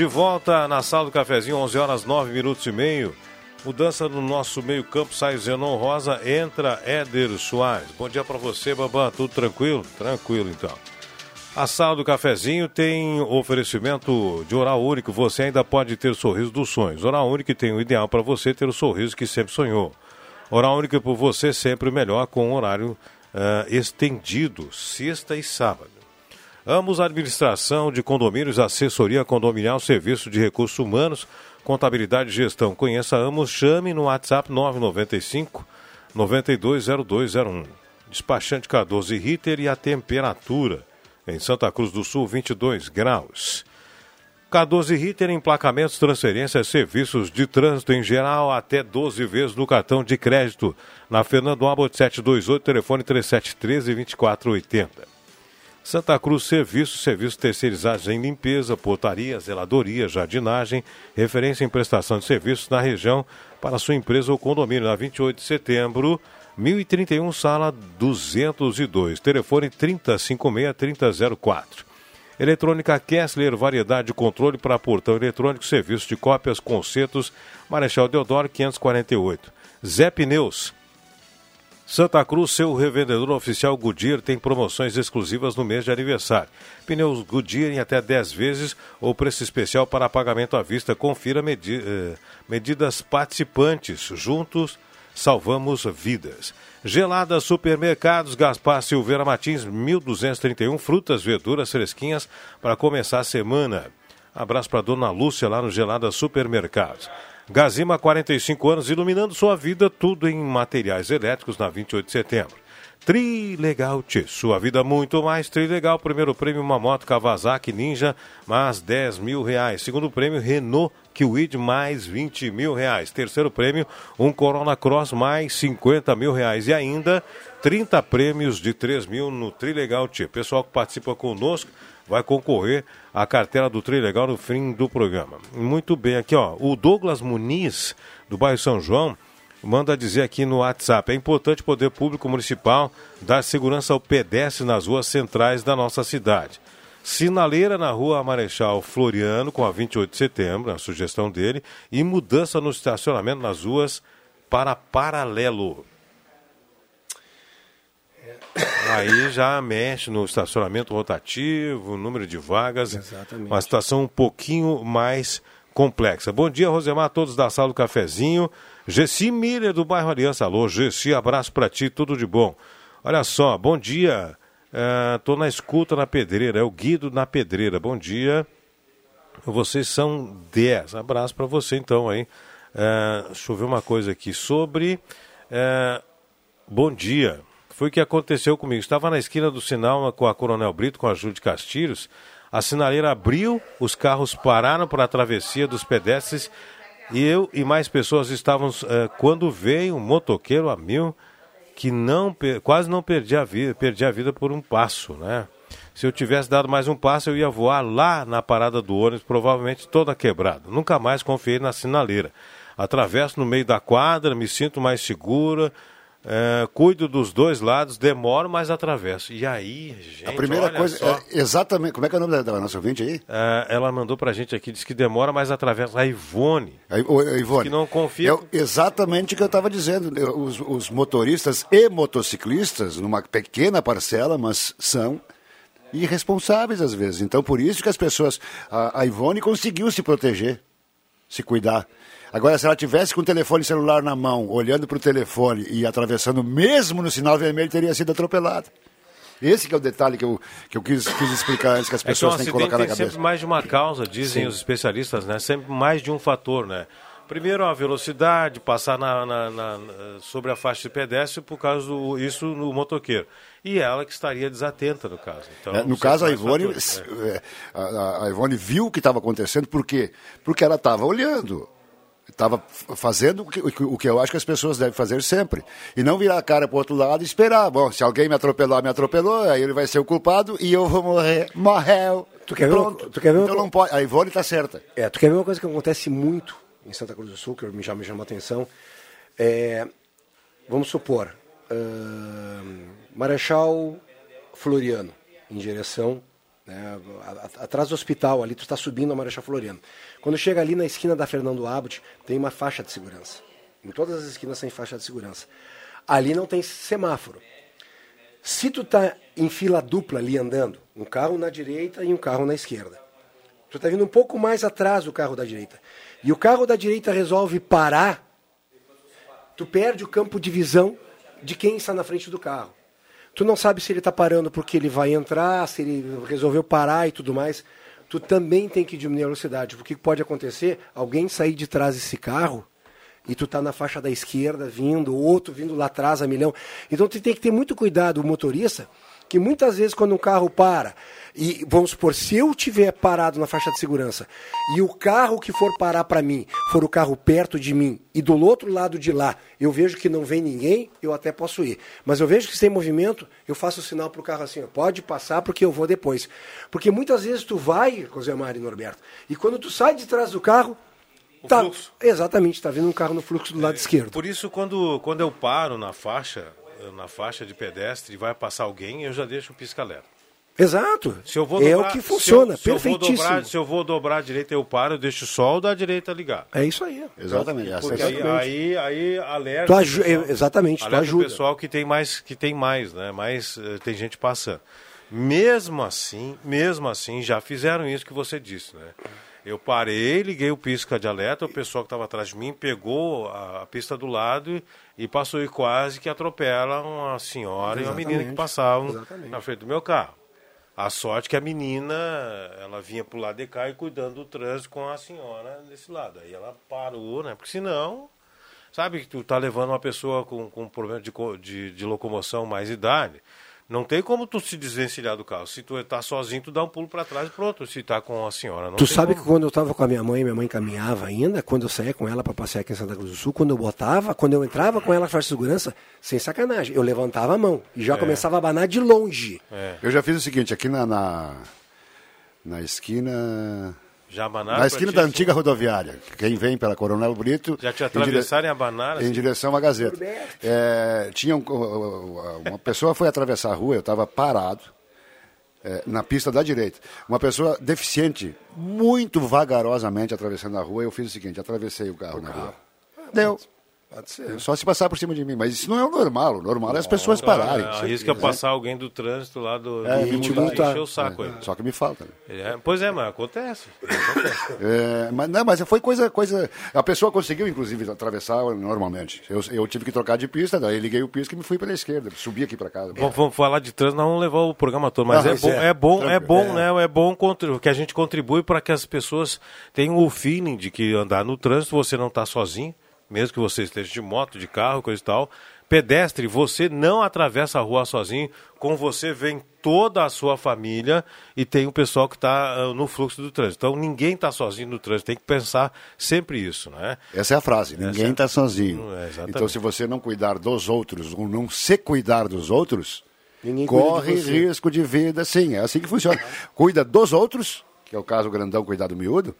De volta na sala do cafezinho, 11 horas 9 minutos e meio. Mudança no nosso meio-campo, sai Zenon Rosa, entra Éder Soares. Bom dia para você, Babá, tudo tranquilo? Tranquilo então. A sala do cafezinho tem oferecimento de oral único. Você ainda pode ter o sorriso dos sonhos. Oral único tem o ideal para você ter o sorriso que sempre sonhou. Oral único é por você sempre melhor com horário ah, estendido, sexta e sábado. Ambos administração de condomínios, assessoria condominial, serviço de recursos humanos, contabilidade e gestão. Conheça Amos, chame no WhatsApp 995 920201. Despachante Cardoso e Ritter e a temperatura em Santa Cruz do Sul 22 graus. Cardoso e Ritter, emplacamentos, transferências, serviços de trânsito em geral, até 12 vezes no cartão de crédito. Na Fernando Abbott 728, telefone 3713 2480. Santa Cruz Serviços, serviços terceirizados em limpeza, portaria, zeladoria, jardinagem, referência em prestação de serviços na região para sua empresa ou condomínio, na 28 de setembro, 1031, sala 202, telefone 3056-3004. Eletrônica Kessler, variedade de controle para portão eletrônico, serviço de cópias, concertos, Marechal Deodoro 548. Zé Pneus. Santa Cruz, seu revendedor oficial Goodyear tem promoções exclusivas no mês de aniversário. Pneus Goodyear em até 10 vezes ou preço especial para pagamento à vista. Confira medi eh, medidas participantes. Juntos salvamos vidas. Gelada Supermercados, Gaspar Silveira Martins, 1231, frutas, verduras fresquinhas para começar a semana. Abraço para dona Lúcia lá no Gelada Supermercados. Gazima, 45 anos, iluminando sua vida, tudo em materiais elétricos na 28 de setembro. Trilegal Tchê, sua vida muito mais Trilegal. Primeiro prêmio, uma moto Kawasaki Ninja, mais 10 mil reais. Segundo prêmio, Renault Kwid, mais 20 mil reais. Terceiro prêmio, um Corona Cross, mais 50 mil reais. E ainda, 30 prêmios de 3 mil no Trilegal Tchê. Pessoal que participa conosco vai concorrer à cartela do Trilegal no fim do programa. Muito bem, aqui ó, o Douglas Muniz, do bairro São João, manda dizer aqui no WhatsApp: é importante o poder público municipal dar segurança ao pedestre nas ruas centrais da nossa cidade. Sinaleira na rua Marechal Floriano, com a 28 de setembro, a sugestão dele, e mudança no estacionamento nas ruas para paralelo. Aí já mexe no estacionamento rotativo, número de vagas. Exatamente. Uma situação um pouquinho mais complexa. Bom dia, Rosemar, todos da sala do cafezinho. Gessi Miller do bairro Aliança. Alô, Gessi, abraço para ti, tudo de bom. Olha só, bom dia. Estou na escuta na pedreira, é o Guido na pedreira. Bom dia. Vocês são 10. Abraço para você então aí. É, deixa eu ver uma coisa aqui sobre. é, bom dia. Foi o que aconteceu comigo. Estava na esquina do sinal com a Coronel Brito, com a Júlia Castilhos. A sinaleira abriu, os carros pararam para a travessia dos pedestres e eu e mais pessoas estávamos. eh, quando veio um motoqueiro a mil que não quase não perdi a vida, perdi a vida por um passo, né? Se eu tivesse dado mais um passo, eu ia voar lá na parada do ônibus, provavelmente toda quebrada. Nunca mais confiei na sinaleira. Atravesso no meio da quadra, me sinto mais segura, eh, cuido dos dois lados, demoro, mas atravesso. E aí, gente, a primeira coisa, só. é exatamente, como é que é o nome da, da nossa ouvinte aí? Eh, ela mandou pra gente aqui, disse que demora, mas atravessa. A Ivone. A, a Ivone. Que não confia. É exatamente o que eu estava dizendo. Os, os motoristas e motociclistas, numa pequena parcela, mas são irresponsáveis às vezes. Então, por isso que as pessoas. A, a Ivone conseguiu se proteger, se cuidar. Agora, se ela tivesse com o telefone celular na mão, olhando para o telefone e atravessando mesmo no sinal vermelho, teria sido atropelada. Esse que é o detalhe que eu, que eu quis, quis explicar antes, que as É que um pessoas têm que colocar na tem cabeça. sempre mais de uma causa, dizem Sim. os especialistas, né? Sempre mais de um fator, né? Primeiro a velocidade, passar na, na- na- sobre a faixa de pedestre por causa do isso no motoqueiro. E ela que estaria desatenta no caso. Então, É, no caso, a Ivone, fatores, né? é, a- a Ivone viu o que estava acontecendo, por quê? Porque ela estava olhando. Estava fazendo o que, eu acho que as pessoas devem fazer sempre. E não virar a cara para o outro lado e esperar. Bom, se alguém me atropelar, me atropelou, aí ele vai ser o culpado e eu vou morrer. Morreu. Tu quer ver Pronto. tu quer ver então não pode. A Ivone está certa. É, tu quer ver uma coisa que acontece muito em Santa Cruz do Sul, que já me chamou a atenção? É, vamos supor, ahn, Marechal Floriano, em direção, né, atrás do hospital ali, tu está subindo a Marechal Floriano. Quando chega ali na esquina da Fernando Abbott, tem uma faixa de segurança. Em todas as esquinas tem faixa de segurança. Ali não tem semáforo. Se tu tá em fila dupla ali andando, um carro na direita e um carro na esquerda. Tu está vindo um pouco mais atrás do carro da direita. E o carro da direita resolve parar, tu perde o campo de visão de quem está na frente do carro. Tu não sabe se ele está parando porque ele vai entrar, se ele resolveu parar e tudo mais. Tu também tem que diminuir a velocidade, porque pode acontecer? Alguém sair de trás desse carro e tu tá na faixa da esquerda vindo, outro vindo lá atrás a milhão. Então tu tem que ter muito cuidado, o motorista, que muitas vezes quando um carro para, e vamos supor, se eu tiver parado na faixa de segurança e o carro que for parar para mim for o carro perto de mim e do outro lado de lá eu vejo que não vem ninguém, eu até posso ir. Mas eu vejo que tem movimento, eu faço o sinal pro carro assim, ó, pode passar porque eu vou depois. Porque muitas vezes tu vai, José Mário e Norberto, e quando tu sai de trás do carro, O tá, fluxo. exatamente, está vindo um carro no fluxo do lado esquerdo. Por isso, quando, quando eu paro na faixa, na faixa de pedestre e vai passar alguém, eu já deixo o pisca-alerta. Exato. Se eu vou é dobrar- o que funciona, se eu, se eu vou perfeitíssimo. dobrar, se eu vou dobrar a direita, eu paro, eu deixo só o da direita ligar. É isso aí. Exatamente. Porque é a- aí, aí, aí alerta. Tu aju- pessoal- exatamente, tu alerta ajuda. o pessoal que tem mais, que tem mais, né? Mais eh, tem gente passando. Mesmo assim, mesmo assim, já fizeram isso que você disse, né? Eu parei, liguei o pisca de alerta, o pessoal que estava atrás de mim pegou a, a pista do lado e, e passou e quase que atropela uma senhora e uma menina que Exatamente, passavam exatamente. na frente do meu carro. A sorte que a menina, ela vinha pro lado de cá e cuidando do trânsito com a senhora desse lado. Aí ela parou, né? Porque senão, sabe que tu tá levando uma pessoa com, com problema de, de, de locomoção mais idade. Não tem como tu se desvencilhar do carro. Se tu tá sozinho, tu dá um pulo para trás e pronto. Se tá com a senhora, não Tu tem sabe como. que quando eu estava com a minha mãe, minha mãe caminhava ainda, quando eu saía com ela para passear aqui em Santa Cruz do Sul, quando eu botava, quando eu entrava com ela na faixa de segurança, sem sacanagem, eu levantava a mão e já É. começava a abanar de longe. Eu já fiz o seguinte, aqui na, na, na esquina. Na esquina ti, da assim? antiga rodoviária. Quem vem pela Coronel Brito. Já te em dire- atravessaram e abanaram? Em assim? direção à Gazeta. É, tinha um- uma pessoa foi atravessar a rua, eu estava parado é, na pista da direita. Uma pessoa deficiente, muito vagarosamente atravessando a rua. Eu fiz o seguinte: atravessei o carro na rua. Deu. Pode ser. Só se passar por cima de mim. Mas isso não é o normal. O normal é as pessoas pararem. Arrisca Né? passar alguém do trânsito lá do, É, do me multar, multar. encher o saco É, aí. Só que me falta. né? É, pois é, mas acontece. acontece. É, mas, não, mas foi coisa, coisa. A pessoa conseguiu, inclusive, atravessar normalmente. Eu, eu tive que trocar de pista, daí liguei o pisca e me fui pela esquerda. Subi aqui para casa. Bom, vamos falar de trânsito, nós vamos levar o programa todo, mas Não, é, mas bom, é, é bom, é bom, né? É bom que a gente contribui para que as pessoas tenham o feeling de que andar no trânsito você não está sozinho, mesmo que você esteja de moto, de carro, coisa e tal. Pedestre, você não atravessa a rua sozinho, com você vem toda a sua família e tem o pessoal que está no fluxo do trânsito. Então ninguém está sozinho no trânsito, tem que pensar sempre isso, né? Essa é a frase, ninguém é- está sozinho. É, então, se você não cuidar dos outros, ou não se cuidar dos outros, Ninguém de corre você. risco de vida, sim. É assim que funciona. Cuida dos outros, que é o caso grandão cuidar do miúdo,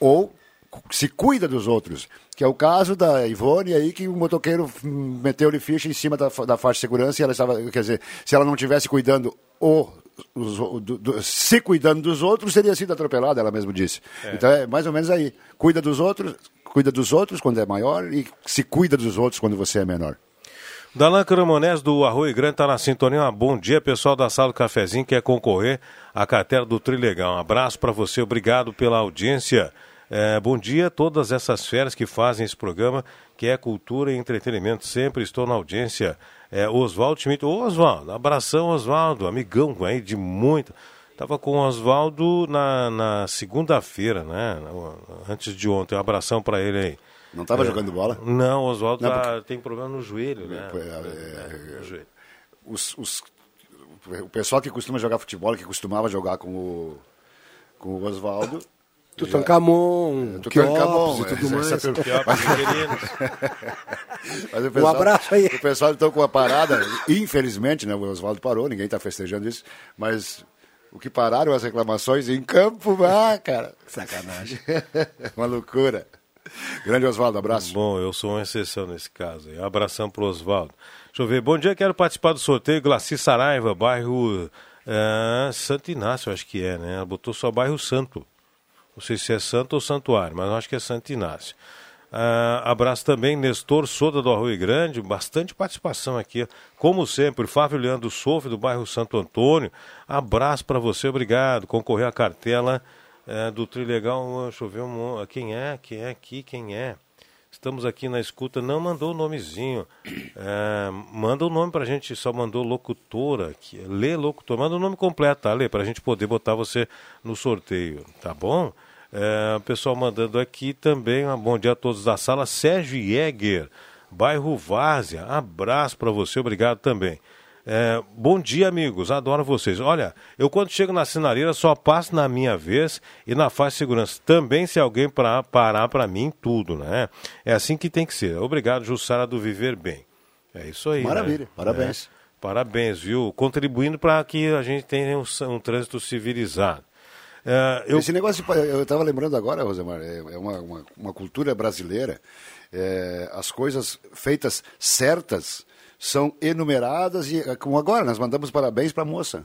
ou se cuida dos outros, que é o caso da Ivone aí, que o motoqueiro meteu-lhe ficha em cima da, da faixa de segurança e ela estava, quer dizer, se ela não tivesse cuidando o, os- do- do- se cuidando dos outros, teria sido atropelada, ela mesmo disse. É. Então é mais ou menos aí. Cuida dos outros, cuida dos outros quando é maior e se cuida dos outros quando você é menor. Dalan Caramonés do Arroio Grande está na sintonia. Bom dia, pessoal da Sala do Cafezinho, que quer concorrer à carteira do Trilegal. Um abraço para você, obrigado pela audiência. É, bom dia a todas essas feras que fazem esse programa, que é cultura e entretenimento. Sempre estou na audiência. É, Oswaldo Schmidt. Ô, Oswaldo, abração, Oswaldo, amigão aí de muito. Estava com o Oswaldo na, na segunda-feira, né? Antes de ontem. Um abração para ele aí. Não estava É. jogando bola? Não, o Oswaldo Não, tá- porque- tem problema no joelho, né? É, é, É, no joelho. os, os- o pessoal que costuma jogar futebol, que costumava jogar com o, com o Oswaldo. Tutankamon, Tutankamon, Queops e tudo é, mais. essa- Queops, Mas o Um pessoal- abraço aí. O pessoal então com a parada, infelizmente, né, o Oswaldo parou, ninguém está festejando isso, mas o que pararam as reclamações em campo, ah, cara, sacanagem. Uma loucura. Grande Oswaldo, abraço. Bom, eu sou uma exceção nesse caso. aí. Abração pro Oswaldo. Deixa eu ver. Bom dia, quero participar do sorteio Glaci Saraiva, bairro eh, Santo Inácio, acho que é, né? Ela botou só bairro Santo. Não sei se é Santo ou Santuário, mas acho que é Santo Inácio. Ah, abraço também, Nestor Soda do Arroio Grande, bastante participação aqui. Como sempre, Fábio Leandro Sof do bairro Santo Antônio. Abraço para você, obrigado. Concorrer à cartela eh, do Trilegal. Deixa eu ver um, quem é, quem é aqui, quem é. Estamos aqui na escuta, não mandou o nomezinho. É, manda o nome pra gente, só mandou locutora aqui. Lê locutor, manda o nome completo, tá, Lê? Pra gente poder botar você no sorteio, tá bom? É, o pessoal mandando aqui também, um bom dia a todos da sala. Sérgio Jäger, bairro Várzea, abraço pra você, obrigado também. É, bom dia, amigos. Adoro vocês. Olha, eu quando chego na sinaleira só passo na minha vez e na faixa de segurança. Também se alguém pra, parar para mim, tudo, né? É assim que tem que ser. Obrigado, Jussara do Viver Bem. É isso aí. Maravilha, né? parabéns. É, parabéns, viu? Contribuindo para que a gente tenha um, um trânsito civilizado. É, eu... Esse negócio, de, eu estava lembrando agora, Rosemar, é, é uma, uma, uma cultura brasileira. É, as coisas feitas certas são enumeradas e, como agora, nós mandamos parabéns para a moça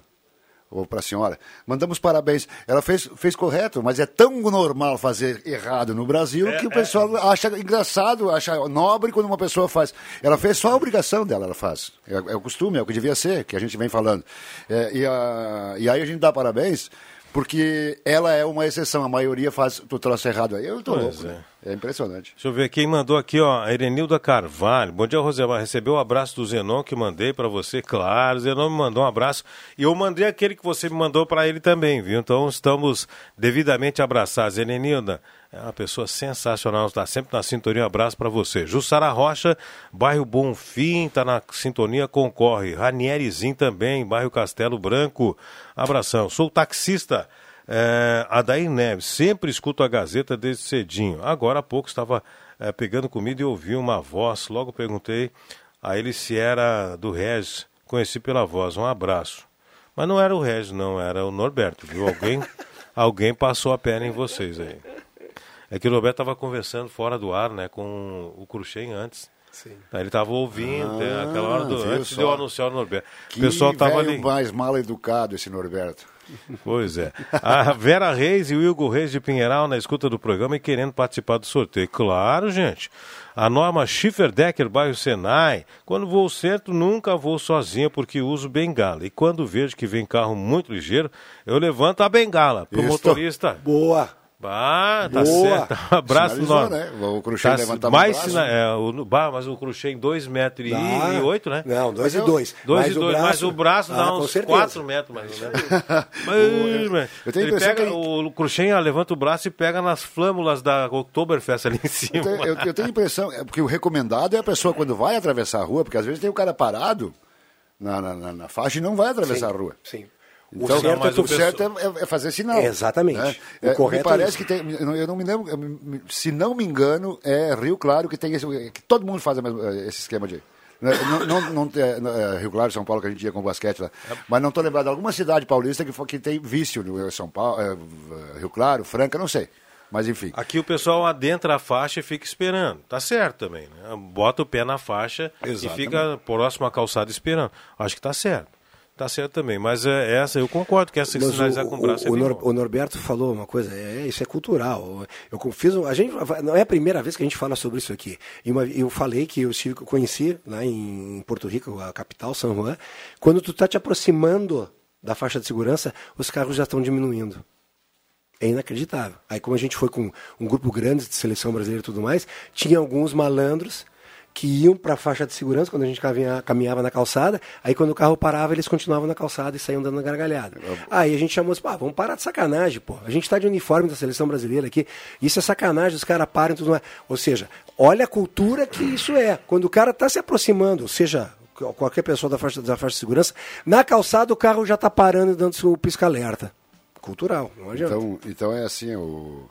ou para a senhora. Mandamos parabéns. Ela fez, fez correto, mas é tão normal fazer errado no Brasil É, que o é. pessoal acha engraçado, acha nobre quando uma pessoa faz. Ela fez só a obrigação dela, ela faz. É, é o costume, é o que devia ser, que a gente vem falando. É, e, a- e aí a gente dá parabéns. Porque ela é uma exceção, a maioria faz o troço errado aí. Eu tô Pois louco. né? É impressionante. Deixa eu ver quem mandou aqui, ó. A Erenilda Carvalho. Bom dia, Rosemar. Recebeu o abraço do Zenon que mandei para você. Claro, o Zenon me mandou um abraço. E eu mandei aquele que você me mandou para ele também, viu? Então estamos devidamente abraçados. Erenilda é uma pessoa sensacional, está sempre na sintonia. Um abraço para você. Jussara Rocha, bairro Bonfim, está na sintonia, concorre. Ranierizinho também, bairro Castelo Branco. Abração. Sou taxista. É, Adair Neves, sempre escuto a Gazeta desde cedinho. Agora há pouco estava é, pegando comida e ouvi uma voz. Logo perguntei a ele se era do Regis. Conheci pela voz. Um abraço. Mas não era o Regis, não, era o Norberto, viu? Alguém, alguém passou a perna em vocês aí. É que o Norberto estava conversando fora do ar, né, com o Cruxem antes. Sim. Ele estava ouvindo, Ah, aquela hora do, viu antes de só? eu anunciar o Norberto. Que o pessoal velho ali. mais mal educado esse Norberto. Pois é. A Vera Reis e o Hugo Reis de Pinheiral na escuta do programa e querendo participar do sorteio. Claro, gente. A Norma Schifferdecker, bairro Senai. Quando vou ao centro, nunca vou sozinha porque uso bengala. E quando vejo que vem carro muito ligeiro, eu levanto a bengala pro Isso. motorista. Boa. Ah, tá Boa. certo. Um abraço Sinalizou, né? O Cruxem Tá- levantava mais o braço. sina- é, o, bah, mas o Cruxem 2 metros e, Dá. e 8, né? Não, dois Mas e eu- dois. Dois Mas e dois, mas o braço Ah, dá com uns certeza. 4 metros mais ou menos. Mas, Eu tenho a ele pega, que- O Cruxem ah, levanta o braço e pega nas flâmulas da Oktoberfest ali em cima. Eu tenho, eu- eu tenho a impressão, é porque o recomendado é a pessoa quando vai atravessar a rua, porque às vezes tem o cara parado na, na, na- na faixa e não vai atravessar Sim, a rua. Sim. Então, o certo, é o o certo é, é fazer sinal. Exatamente. né? O É, correto me é parece que tem, eu não, me lembro, se não me engano, é Rio Claro que tem esse, que todo mundo faz mesma- esse esquema de né, não, não, não, é, Rio Claro, São Paulo, que a gente ia com basquete lá. Mas não estou lembrado de alguma cidade paulista que, que tem vício no São Paulo, é, Rio Claro, Franca, não sei. Mas enfim. Aqui o pessoal adentra a faixa e fica esperando. Tá certo também, né? Bota o pé na faixa Exatamente. e fica próximo à calçada esperando. Acho que tá certo. Tá certo também. Mas é, essa, eu concordo que essa Mas sinalizar o, com o braço o, é o Nor- o Norberto falou uma coisa, é, isso é cultural. Eu fiz, a gente, não é a primeira vez que a gente fala sobre isso aqui. E uma- eu falei que eu estive, conheci lá em Porto Rico, a capital, São Juan, quando tu está te aproximando da faixa de segurança, os carros já estão diminuindo. É inacreditável. Aí como a gente foi com um grupo grande de seleção brasileira e tudo mais, tinha alguns malandros que iam para a faixa de segurança quando a gente caminha- caminhava na calçada, aí quando o carro parava, eles continuavam na calçada e saíam dando gargalhada. Aí a gente chamou assim, pá, vamos parar de sacanagem, pô. A gente está de uniforme da seleção brasileira aqui, isso é sacanagem, os caras param e tudo mais. Ou seja, olha a cultura que isso é. Quando o cara está se aproximando, ou seja, qualquer pessoa da faixa, da faixa de segurança, na calçada o carro já está parando e dando seu pisca-alerta. Cultural, não adianta. Então, então é assim, o,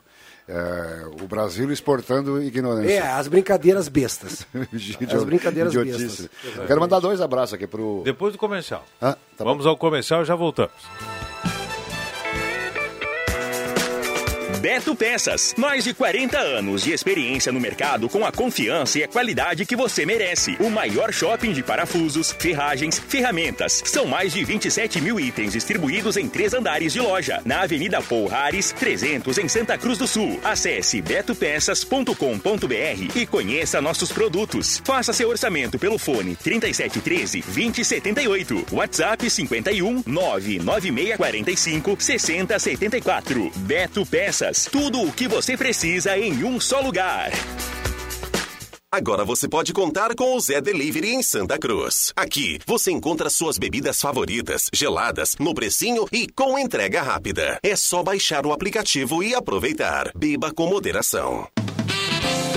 é, o Brasil exportando ignorância. É, as brincadeiras bestas. as brincadeiras Idiotice. bestas. Quero mandar dois abraços aqui pro. Depois do comercial. Ah, tá bom. Vamos ao comercial e já voltamos. Beto Peças. Mais de 40 anos de experiência no mercado com a confiança e a qualidade que você merece. O maior shopping de parafusos, ferragens, ferramentas. São mais de 27 mil itens distribuídos em três andares de loja. Na Avenida Pouhares, 300, em Santa Cruz do Sul. Acesse betopeças.com.br e conheça nossos produtos. Faça seu orçamento pelo fone 3713 2078. WhatsApp 51 99645 6074. Beto Peças. Tudo o que você precisa em um só lugar. Agora você pode contar com o Zé Delivery em Santa Cruz. Aqui você encontra suas bebidas favoritas, geladas, no precinho e com entrega rápida. É só baixar o aplicativo e aproveitar. Beba com moderação.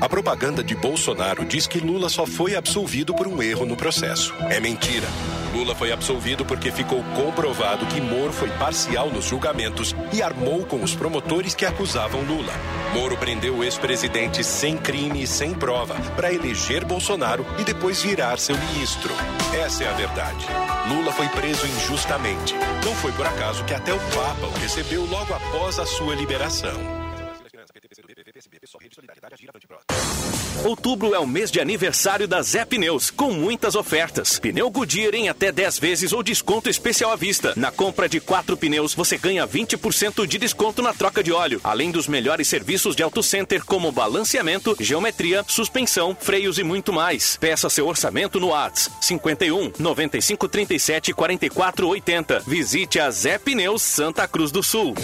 A propaganda de Bolsonaro diz que Lula só foi absolvido por um erro no processo. É mentira. Lula foi absolvido porque ficou comprovado que Moro foi parcial nos julgamentos e armou com os promotores que acusavam Lula. Moro prendeu o ex-presidente sem crime e sem prova para eleger Bolsonaro e depois virar seu ministro. Essa é a verdade. Lula foi preso injustamente. Não foi por acaso que até o Papa o recebeu logo após a sua liberação. Outubro é o mês de aniversário da Zé Pneus, com muitas ofertas. Pneu Goodyear em até 10 vezes ou desconto especial à vista. Na compra de quatro pneus, você ganha 20% de desconto na troca de óleo, além dos melhores serviços de auto center como balanceamento, geometria, suspensão, freios e muito mais. Peça seu orçamento no ATS 51 95 37 44 80. Visite a Zé Pneus Santa Cruz do Sul.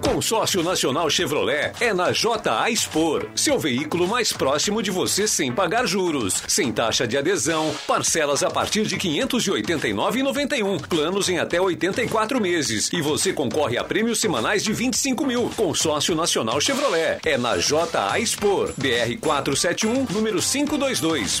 Consórcio Nacional Chevrolet é na JA Expor, seu veículo mais próximo de você sem pagar juros, sem taxa de adesão, parcelas a partir de 589,91, planos em até 84 meses e você concorre a prêmios semanais de 25 mil. Consórcio Nacional Chevrolet é na JA Expor, BR 471, número 522.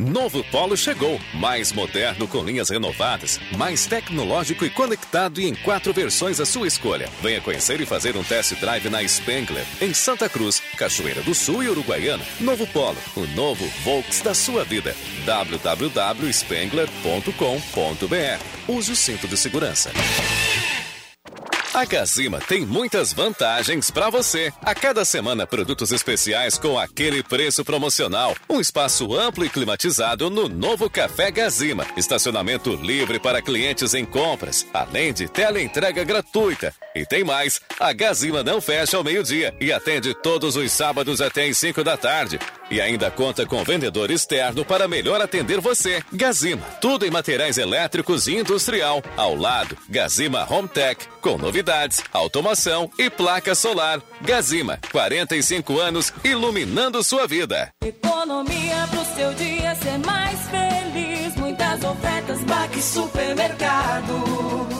Novo Polo chegou, mais moderno com linhas renovadas, mais tecnológico e conectado e em quatro versões à sua escolha. Venha conhecer e fazer um test drive na Spengler, em Santa Cruz, Cachoeira do Sul e Uruguaiana. Novo Polo, o novo Volks da sua vida. www.spengler.com.br. Use o cinto de segurança. A Gazima tem muitas vantagens para você. A cada semana, produtos especiais com aquele preço promocional. Um espaço amplo e climatizado no novo Café Gazima. Estacionamento livre para clientes em compras, além de tela entrega gratuita. E tem mais: a Gazima não fecha ao meio-dia e atende todos os sábados até às 5 da tarde. E ainda conta com vendedor externo para melhor atender você. Gazima, tudo em materiais elétricos e industrial. Ao lado, Gazima Home Tech, com novidades, automação e placa solar. Gazima, 45 anos iluminando sua vida. Economia pro seu dia ser mais feliz. Muitas ofertas, Baque Supermercado.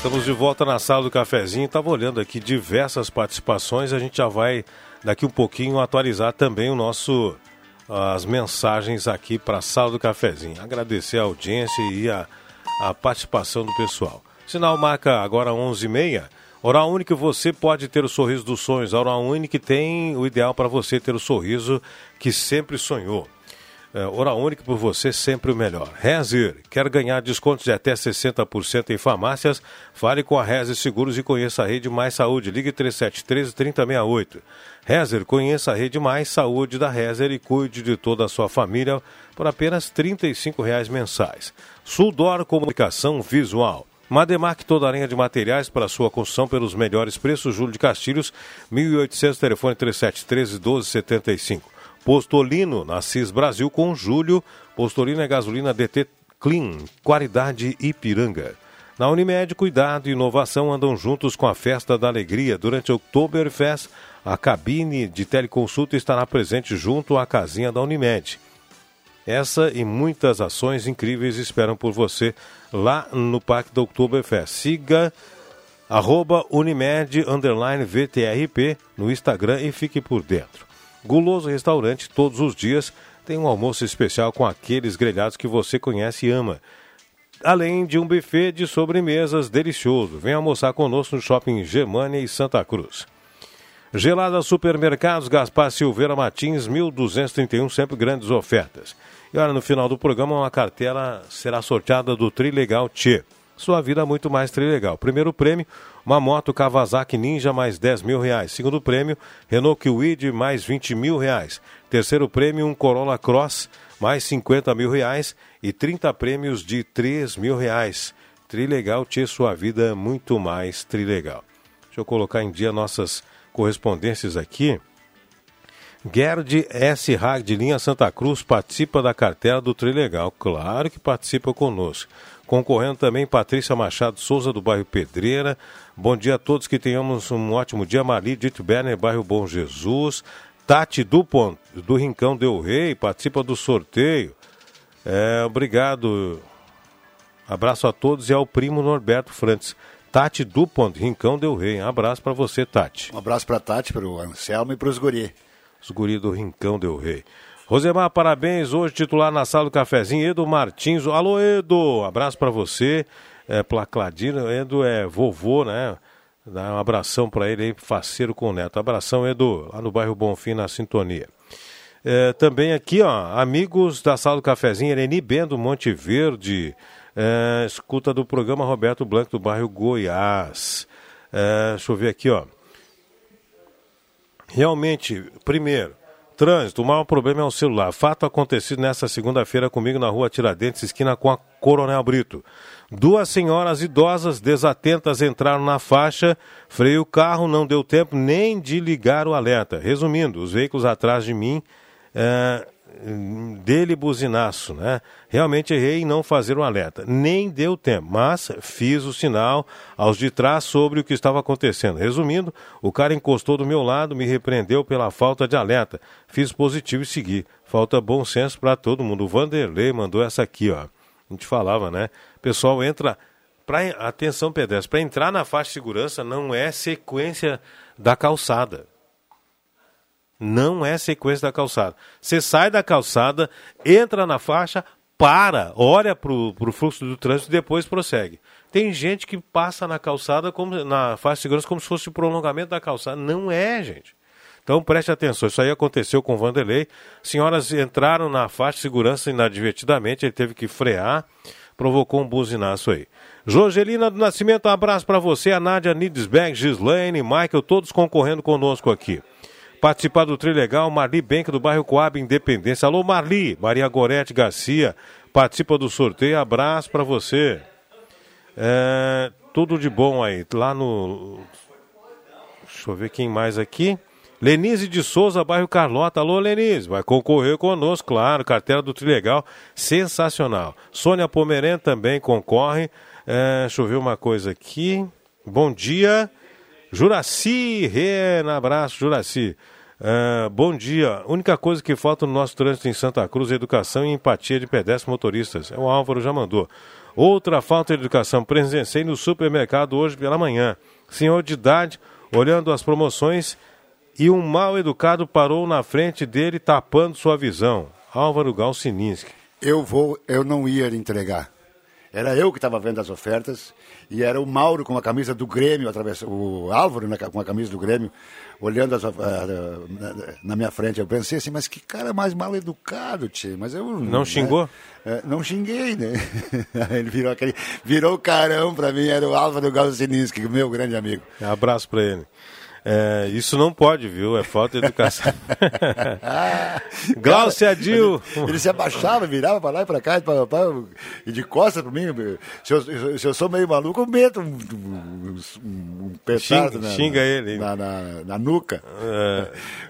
Estamos de volta na sala do cafezinho. Estava olhando aqui diversas participações. A gente já vai daqui um pouquinho atualizar também o nosso as mensagens aqui para a sala do cafezinho. Agradecer a audiência e a, a participação do pessoal. Sinal marca agora 11h30. Oral Único, você pode ter o sorriso dos sonhos. A Oral Único tem o ideal para você ter o sorriso que sempre sonhou. É, Oral Único por você sempre o melhor. Rezer, quer ganhar descontos de até 60% em farmácias? Fale com a Rezer Seguros e conheça a Rede Mais Saúde. Ligue 3713-3068. Rezer, conheça a Rede Mais Saúde da Rezer e cuide de toda a sua família por apenas 35 reais mensais. Suldor Comunicação Visual. Mademac, toda a linha de materiais para sua construção pelos melhores preços. Júlio de Castilhos, 1800, telefone 3713 1275. Postolino, na CIS Brasil com Júlio. Postolino é gasolina DT Clean, qualidade Ipiranga. Na Unimed, cuidado e inovação andam juntos com a Festa da Alegria. Durante o Oktoberfest, a cabine de teleconsulta estará presente junto à casinha da Unimed. Essa e muitas ações incríveis esperam por você lá no Parque do Oktoberfest. Siga arroba Unimed VTRP no Instagram e fique por dentro. Guloso Restaurante, todos os dias, tem um almoço especial com aqueles grelhados que você conhece e ama. Além de um buffet de sobremesas delicioso. Venha almoçar conosco no Shopping Germania e Santa Cruz. Gelada Supermercados, Gaspar Silveira Martins, 1231, sempre grandes ofertas. E olha, no final do programa, uma cartela será sorteada do Trilegal Tchê. Sua vida muito mais trilegal. Primeiro prêmio, uma moto Kawasaki Ninja mais 10 mil reais. Segundo prêmio, Renault Kwid mais 20 mil reais. Terceiro prêmio, um Corolla Cross mais 50 mil reais. E 30 prêmios de 3 mil reais. Trilegal Tchê, sua vida muito mais trilegal. Deixa eu colocar em dia nossas correspondências aqui. Gerd S. Hag, de linha Santa Cruz, participa da cartela do Trilegal. Claro que participa conosco. Concorrendo também Patrícia Machado Souza, do bairro Pedreira. Bom dia a todos, que tenhamos um ótimo dia. Marli Dito Berner, bairro Bom Jesus. Tati Dupont, do Rincão Del Rei, participa do sorteio. É, obrigado. Abraço a todos e ao primo Norberto Frantes. Tati Dupont, Rincão Del Rei. Um abraço para você, Tati. Um abraço para Tati, para o Anselmo e para os guri. Os guri do Rincão Del Rei. Rosemar, parabéns. Hoje titular na sala do cafezinho, Edo Martins. Alô, Edo. Abraço para você. É, Placladino, Edo é vovô, né? Dá um abração para ele aí, faceiro com o neto. Abração, Edo, lá no bairro Bonfim, na sintonia. É, também aqui, ó, amigos da sala do cafezinho, Ereni Bendo, Monte Verde. É, escuta do programa Roberto Blanco, do bairro Goiás. É, deixa eu ver aqui, ó. Realmente, primeiro, trânsito, o maior problema é o celular. Fato acontecido nesta segunda-feira comigo na rua Tiradentes, esquina com a Coronel Brito. Duas senhoras idosas desatentas entraram na faixa, freio o carro, não deu tempo nem de ligar o alerta. Resumindo, os veículos atrás de mim é, dele buzinaço, né? Realmente errei em não fazer o alerta. Nem deu tempo, mas fiz o sinal aos de trás sobre o que estava acontecendo. Resumindo, o cara encostou do meu lado, me repreendeu pela falta de alerta. Fiz positivo e segui. Falta bom senso para todo mundo. O Vanderlei mandou essa aqui, ó. A gente falava, né? Pessoal entra para atenção pedestre, para entrar na faixa de segurança não é sequência da calçada. Não é sequência da calçada. Você sai da calçada, entra na faixa, para, olha para o fluxo do trânsito e depois prossegue. Tem gente que passa na calçada, como, na faixa de segurança, como se fosse o prolongamento da calçada. Não é, gente. Então preste atenção, isso aí aconteceu com o Vanderlei. Senhoras entraram na faixa de segurança inadvertidamente, ele teve que frear, provocou um buzinaço aí. Jorgelina do Nascimento, um abraço para você, a Nádia Nidesberg, Gislaine, Michael, todos concorrendo conosco aqui. Participar do Trilegal, Marli Benck, do bairro Coab Independência. Alô, Marli. Maria Gorete Garcia, participa do sorteio. Abraço para você. É, tudo de bom aí. Lá no. Deixa eu ver quem mais aqui. Lenise de Souza, bairro Carlota. Alô, Lenise, vai concorrer conosco, claro. Cartela do Trilegal, sensacional. Sônia Pomeren também concorre. É, deixa eu ver uma coisa aqui. Bom dia. Juraci, Rena, abraço, Juraci. É, bom dia. Única coisa que falta no nosso trânsito em Santa Cruz é educação e empatia de pedestres motoristas. É o Álvaro já mandou. Outra falta de educação. Presenciei no supermercado hoje pela manhã. Senhor de idade, olhando as promoções, e um mal educado parou na frente dele, tapando sua visão. Álvaro Galsininski. Eu vou, eu não ia entregar. Era eu que estava vendo as ofertas e era o Mauro com a camisa do Grêmio, através, o Álvaro né, com a camisa do Grêmio, olhando as, uh, na, na, minha frente. Eu pensei assim, mas que cara mais mal educado, tio. Mas eu não xingou? Né, não xinguei, né? ele virou aquele, virou carão para mim. Era o Álvaro Galsininski, meu grande amigo. Abraço para ele. É, isso não pode, viu? É falta de educação. Glaucia Dil. Ele se abaixava, virava para lá e para cá, pra, pra, e de costas para mim. Se eu, se eu, sou meio maluco, eu meto um, um, um petardo xinga, na, xinga ele. Na, na, na nuca.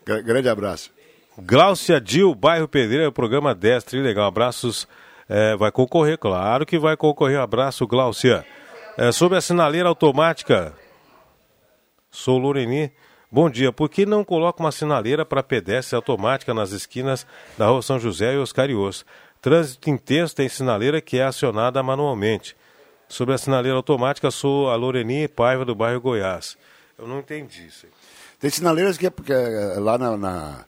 É. Grande abraço. Glaucia Dil, bairro Pedreira, o programa 10, legal. Abraços. É, vai concorrer, claro que vai concorrer. Abraço, Glaucia. É, sobre a sinaleira automática, Sou Loreni. Bom dia. Por que não coloca uma sinaleira para pedestre automática nas esquinas da Rua São José e Oscarios? Trânsito intenso tem sinaleira que é acionada manualmente. Sobre a sinaleira automática, sou a Loreni Paiva do bairro Goiás. Eu não entendi isso. Tem sinaleiras que é porque é lá na, na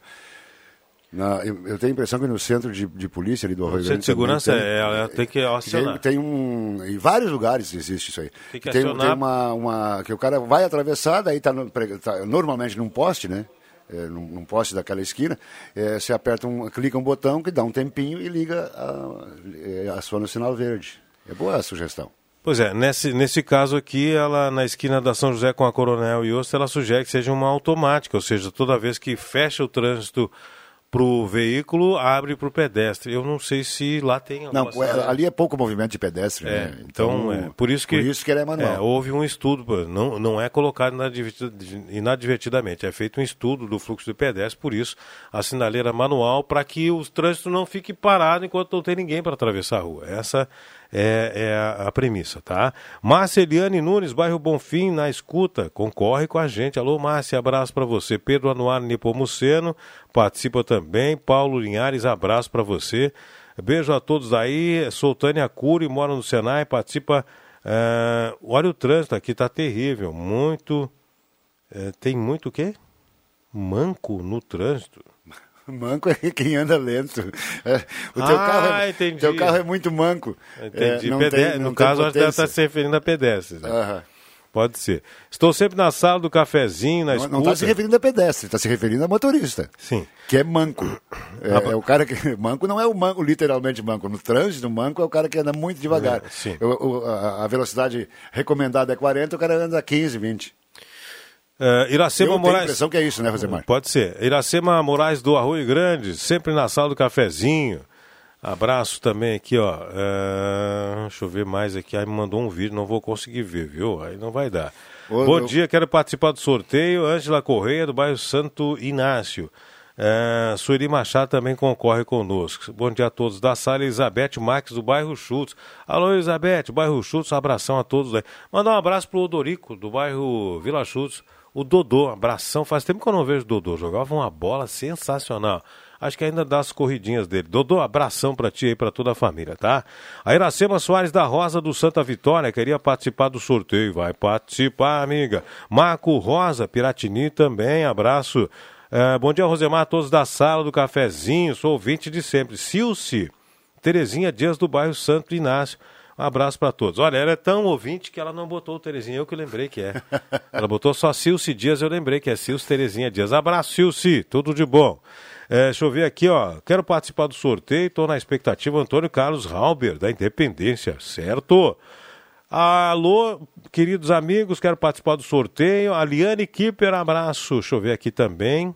na, eu, eu, tenho a impressão que no centro de, de polícia ali do Arroio Grande... de segurança tem, é, tem que acionar. Tem, tem, um... Em vários lugares existe isso aí. Tem que tem, acionar... tem uma, uma... Que o cara vai atravessar, daí está no, tá normalmente num poste, né? É, num, num, poste daquela esquina, é, você aperta um, clica um botão que dá um tempinho e liga, a, é, aciona o sinal verde. É boa a sugestão. Pois é, nesse, nesse caso aqui, ela na esquina da São José com a Coronel e Osso, ela sugere que seja uma automática, ou seja, toda vez que fecha o trânsito para o veículo, abre para o pedestre. Eu não sei se lá tem Não, ali é pouco movimento de pedestre. É, né? então, então é, por isso que, por isso que ele é manual. É, houve um estudo, não, não é colocado inadvertidamente, é feito um estudo do fluxo de pedestre, por isso a sinaleira manual, para que o trânsito não fique parado enquanto não tem ninguém para atravessar a rua. Essa é, é a, premissa, tá? Márcia Eliane Nunes, bairro Bonfim, na escuta, concorre com a gente. Alô, Márcia, abraço para você. Pedro Anuar Nepomuceno participa também. Paulo Linhares, abraço para você. Beijo a todos aí. Sou Tânia Cury, moro no Senai, participa. Uh, olha o trânsito aqui, tá terrível. Muito. Uh, tem muito o quê? Manco no trânsito. Manco é quem anda lento. O teu, ah, carro é, entendi. teu carro é muito manco. Entendi. É, tem, no caso, acho que deve estar se referindo a pedestres. Né? Pode ser. Estou sempre na sala do cafezinho, na Não está se referindo a pedestre, está se referindo a motorista. Sim. Que é manco. É, ah, é, o cara que. Manco não é o manco, literalmente manco. No trânsito, manco é o cara que anda muito devagar. É, sim. O, o, a, a velocidade recomendada é 40, o cara anda 15, 20. Uh, Iracema Eu Moraes. tenho a impressão que é isso, né, Rosemar? Pode ser. Iracema Moraes do Arroio Grande, sempre na sala do cafezinho. Abraço também aqui, ó. Uh, deixa eu ver mais aqui. Aí me mandou um vídeo, não vou conseguir ver, viu? Aí não vai dar. Ô, Bom eu... dia, quero participar do sorteio. Ângela Correia, do bairro Santo Inácio. Uh, Sueli Machado também concorre conosco. Bom dia a todos da sala. Elizabeth Marques, do bairro Chutes. Alô, Elizabeth, bairro Chutes, abração a todos aí. Mandar um abraço pro Odorico, do bairro Vila Chutes. O Dodô, abração. Faz tempo que eu não vejo o Dodô. Jogava uma bola sensacional. Acho que ainda dá as corridinhas dele. Dodô, abração pra ti e pra toda a família, tá? A Iracema Soares da Rosa do Santa Vitória queria participar do sorteio. Vai participar, amiga. Marco Rosa, Piratini também, abraço. É, bom dia, Rosemar, todos da sala do cafezinho. Sou ouvinte de sempre. Silce, Terezinha Dias do bairro Santo Inácio. Um abraço para todos. Olha, ela é tão ouvinte que ela não botou o Terezinha, eu que lembrei que é. Ela botou só Silce Dias, eu lembrei que é Silce Terezinha Dias. Abraço, Silce, tudo de bom. É, deixa eu ver aqui, ó. Quero participar do sorteio, estou na expectativa. Antônio Carlos Halber, da Independência, certo? Alô, queridos amigos, quero participar do sorteio. Aliane Kipper, abraço. Deixa eu ver aqui também.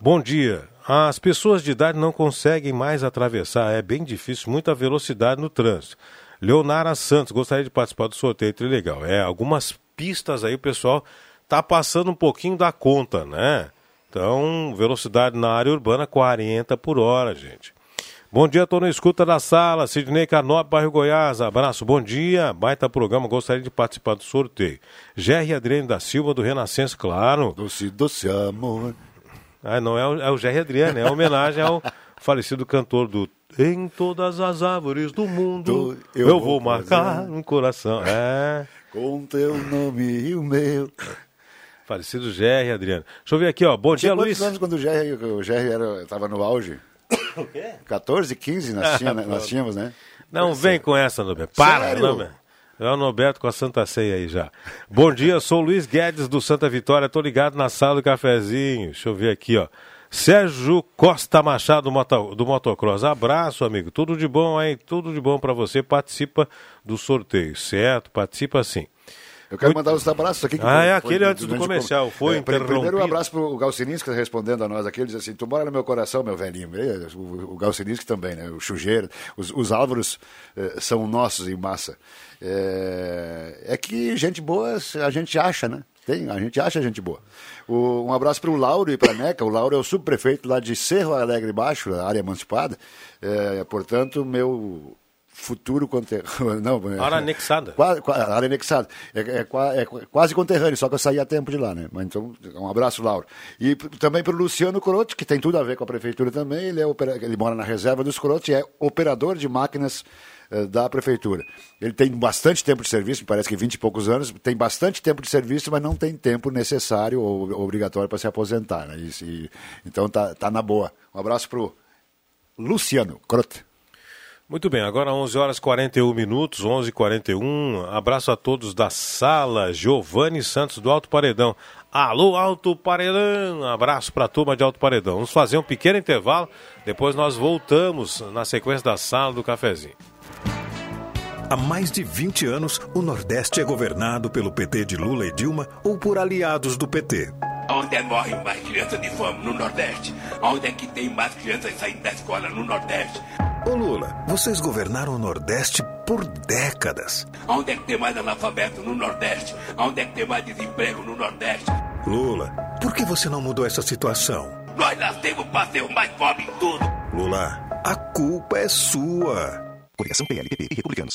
Bom dia. As pessoas de idade não conseguem mais atravessar, é bem difícil, muita velocidade no trânsito. Leonara Santos, gostaria de participar do sorteio, legal. É, algumas pistas aí o pessoal tá passando um pouquinho da conta, né? Então, velocidade na área urbana 40 por hora, gente. Bom dia, estou na escuta da sala. Sidney Canop, bairro Goiás. Abraço, bom dia. Baita programa, gostaria de participar do sorteio. Gerry Adriano da Silva, do Renascença, claro. Doce, doce amor. Ah, não é o, é o Jerry Adriano, é homenagem ao falecido cantor do Em todas as árvores do mundo eu, eu vou marcar um coração. É. Com teu nome e o meu. Falecido Jerry Adriano. Deixa eu ver aqui, ó. Bom Tinha dia, Luiz. anos quando o Jerry, o Jerry era, tava no auge? O quê? 14, 15 nós, tinha, né? nós tínhamos, né? Não vem com essa, Norberto. Para, Sério? não, o Norberto com a Santa Ceia aí já. Bom dia, sou Luiz Guedes do Santa Vitória. Tô ligado na sala do cafezinho. Deixa eu ver aqui, ó. Sérgio Costa Machado do Motocross. Abraço, amigo. Tudo de bom, hein? Tudo de bom para você. Participa do sorteio, certo? Participa sim. Eu quero mandar os abraços aqui. que Ah, é aquele antes do o comercial, com- foi É, pri- Primeiro um interrompido. abraço pro Galcininski respondendo a nós aqui. Ele diz assim: Tu mora no meu coração, meu velhinho. Ele- O, o Galcininski também, né? O Chujeiro. Os, os Álvaros eh, são nossos em massa. É, é que gente boa a gente acha, né? Tem, a gente acha gente boa. O- um abraço para o Lauro e para a Neca. O Lauro é o subprefeito lá de Cerro Alegre Baixo, a área emancipada. É, portanto, meu futuro conterrâneo. Não, é- Área anexada. Qua- qua- área anexada. É, é é qu- quase conterrâneo, só que eu saí a tempo de lá, né? Mas então, um abraço, Lauro. E também para o Luciano Corotti, que tem tudo a ver com a prefeitura também. Ele, é opera- ele mora na reserva dos Corotti e é operador de máquinas eh, da prefeitura. Ele tem bastante tempo de serviço, me parece que 20 e poucos anos, tem bastante tempo de serviço, mas não tem tempo necessário ou obrigatório para se aposentar. Né? Isso, e- então tá, tá na boa. Um abraço para o Luciano Corotti. Muito bem, agora 11 horas e 41 minutos, 11 e 41 Abraço a todos da sala, Giovanni Santos do Alto Paredão. Alô, Alto Paredão! Abraço para a turma de Alto Paredão. Vamos fazer um pequeno intervalo, depois nós voltamos na sequência da sala do cafezinho. Há mais de 20 anos, o Nordeste é governado pelo PT de Lula e Dilma ou por aliados do PT. Onde é que morrem mais crianças de fome no Nordeste? Onde é que tem mais crianças saindo da escola no Nordeste? Ô Lula, vocês governaram o Nordeste por décadas. Onde é que tem mais analfabeto no Nordeste? Onde é que tem mais desemprego no Nordeste? Lula, por que você não mudou essa situação? Nós nascemos para ser o mais pobre em tudo. Lula, a culpa é sua. Coligação PLPP e Republicanos.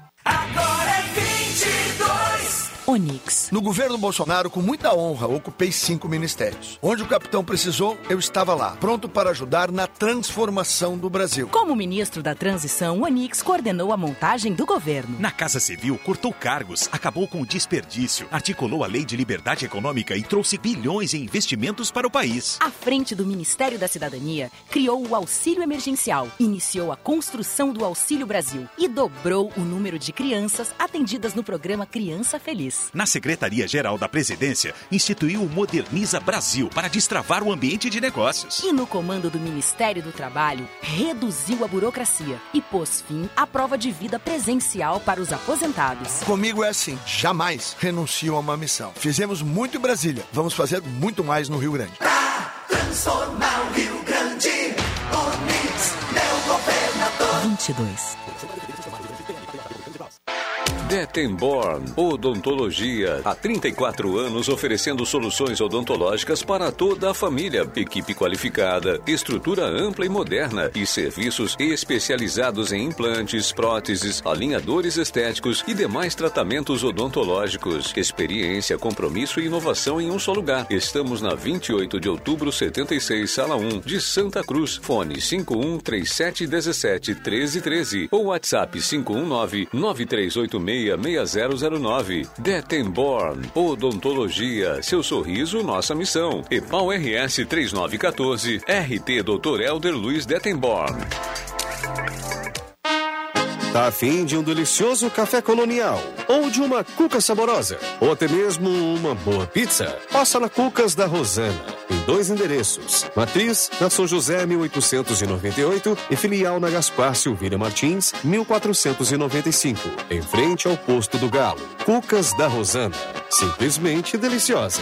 Agora é 22. Onix. No governo Bolsonaro, com muita honra, ocupei cinco ministérios. Onde o capitão precisou, eu estava lá, pronto para ajudar na transformação do Brasil. Como ministro da Transição, o Onix coordenou a montagem do governo. Na Casa Civil, cortou cargos, acabou com o desperdício, articulou a lei de liberdade econômica e trouxe bilhões em investimentos para o país. À frente do Ministério da Cidadania, criou o Auxílio Emergencial, iniciou a construção do Auxílio Brasil e dobrou o número de crianças atendidas no programa Criança Feliz. Na Secretaria-Geral da Presidência, instituiu o Moderniza Brasil para destravar o ambiente de negócios. E no comando do Ministério do Trabalho, reduziu a burocracia e pôs fim à prova de vida presencial para os aposentados. Comigo é assim, jamais renuncio a uma missão. Fizemos muito em Brasília, vamos fazer muito mais no Rio Grande. Transformar o Rio Grande. Onix, meu governador. 22. Detenborn Odontologia. Há 34 anos oferecendo soluções odontológicas para toda a família. Equipe qualificada, estrutura ampla e moderna e serviços especializados em implantes, próteses, alinhadores estéticos e demais tratamentos odontológicos. Experiência, compromisso e inovação em um só lugar. Estamos na 28 de outubro, 76, sala 1, de Santa Cruz. Fone 51 3717 1313 ou WhatsApp 519 9386 366009. Detenborn, Odontologia, seu sorriso, nossa missão. EPAL RS 3914, RT Dr. Elder Luiz Detenborn. Tá afim de um delicioso café colonial? Ou de uma cuca saborosa? Ou até mesmo uma boa pizza? Passa na Cucas da Rosana. Em dois endereços. Matriz, na São José, 1898 e filial na Gaspar Silveira Martins, 1495. Em frente ao posto do Galo. Cucas da Rosana. Simplesmente deliciosa.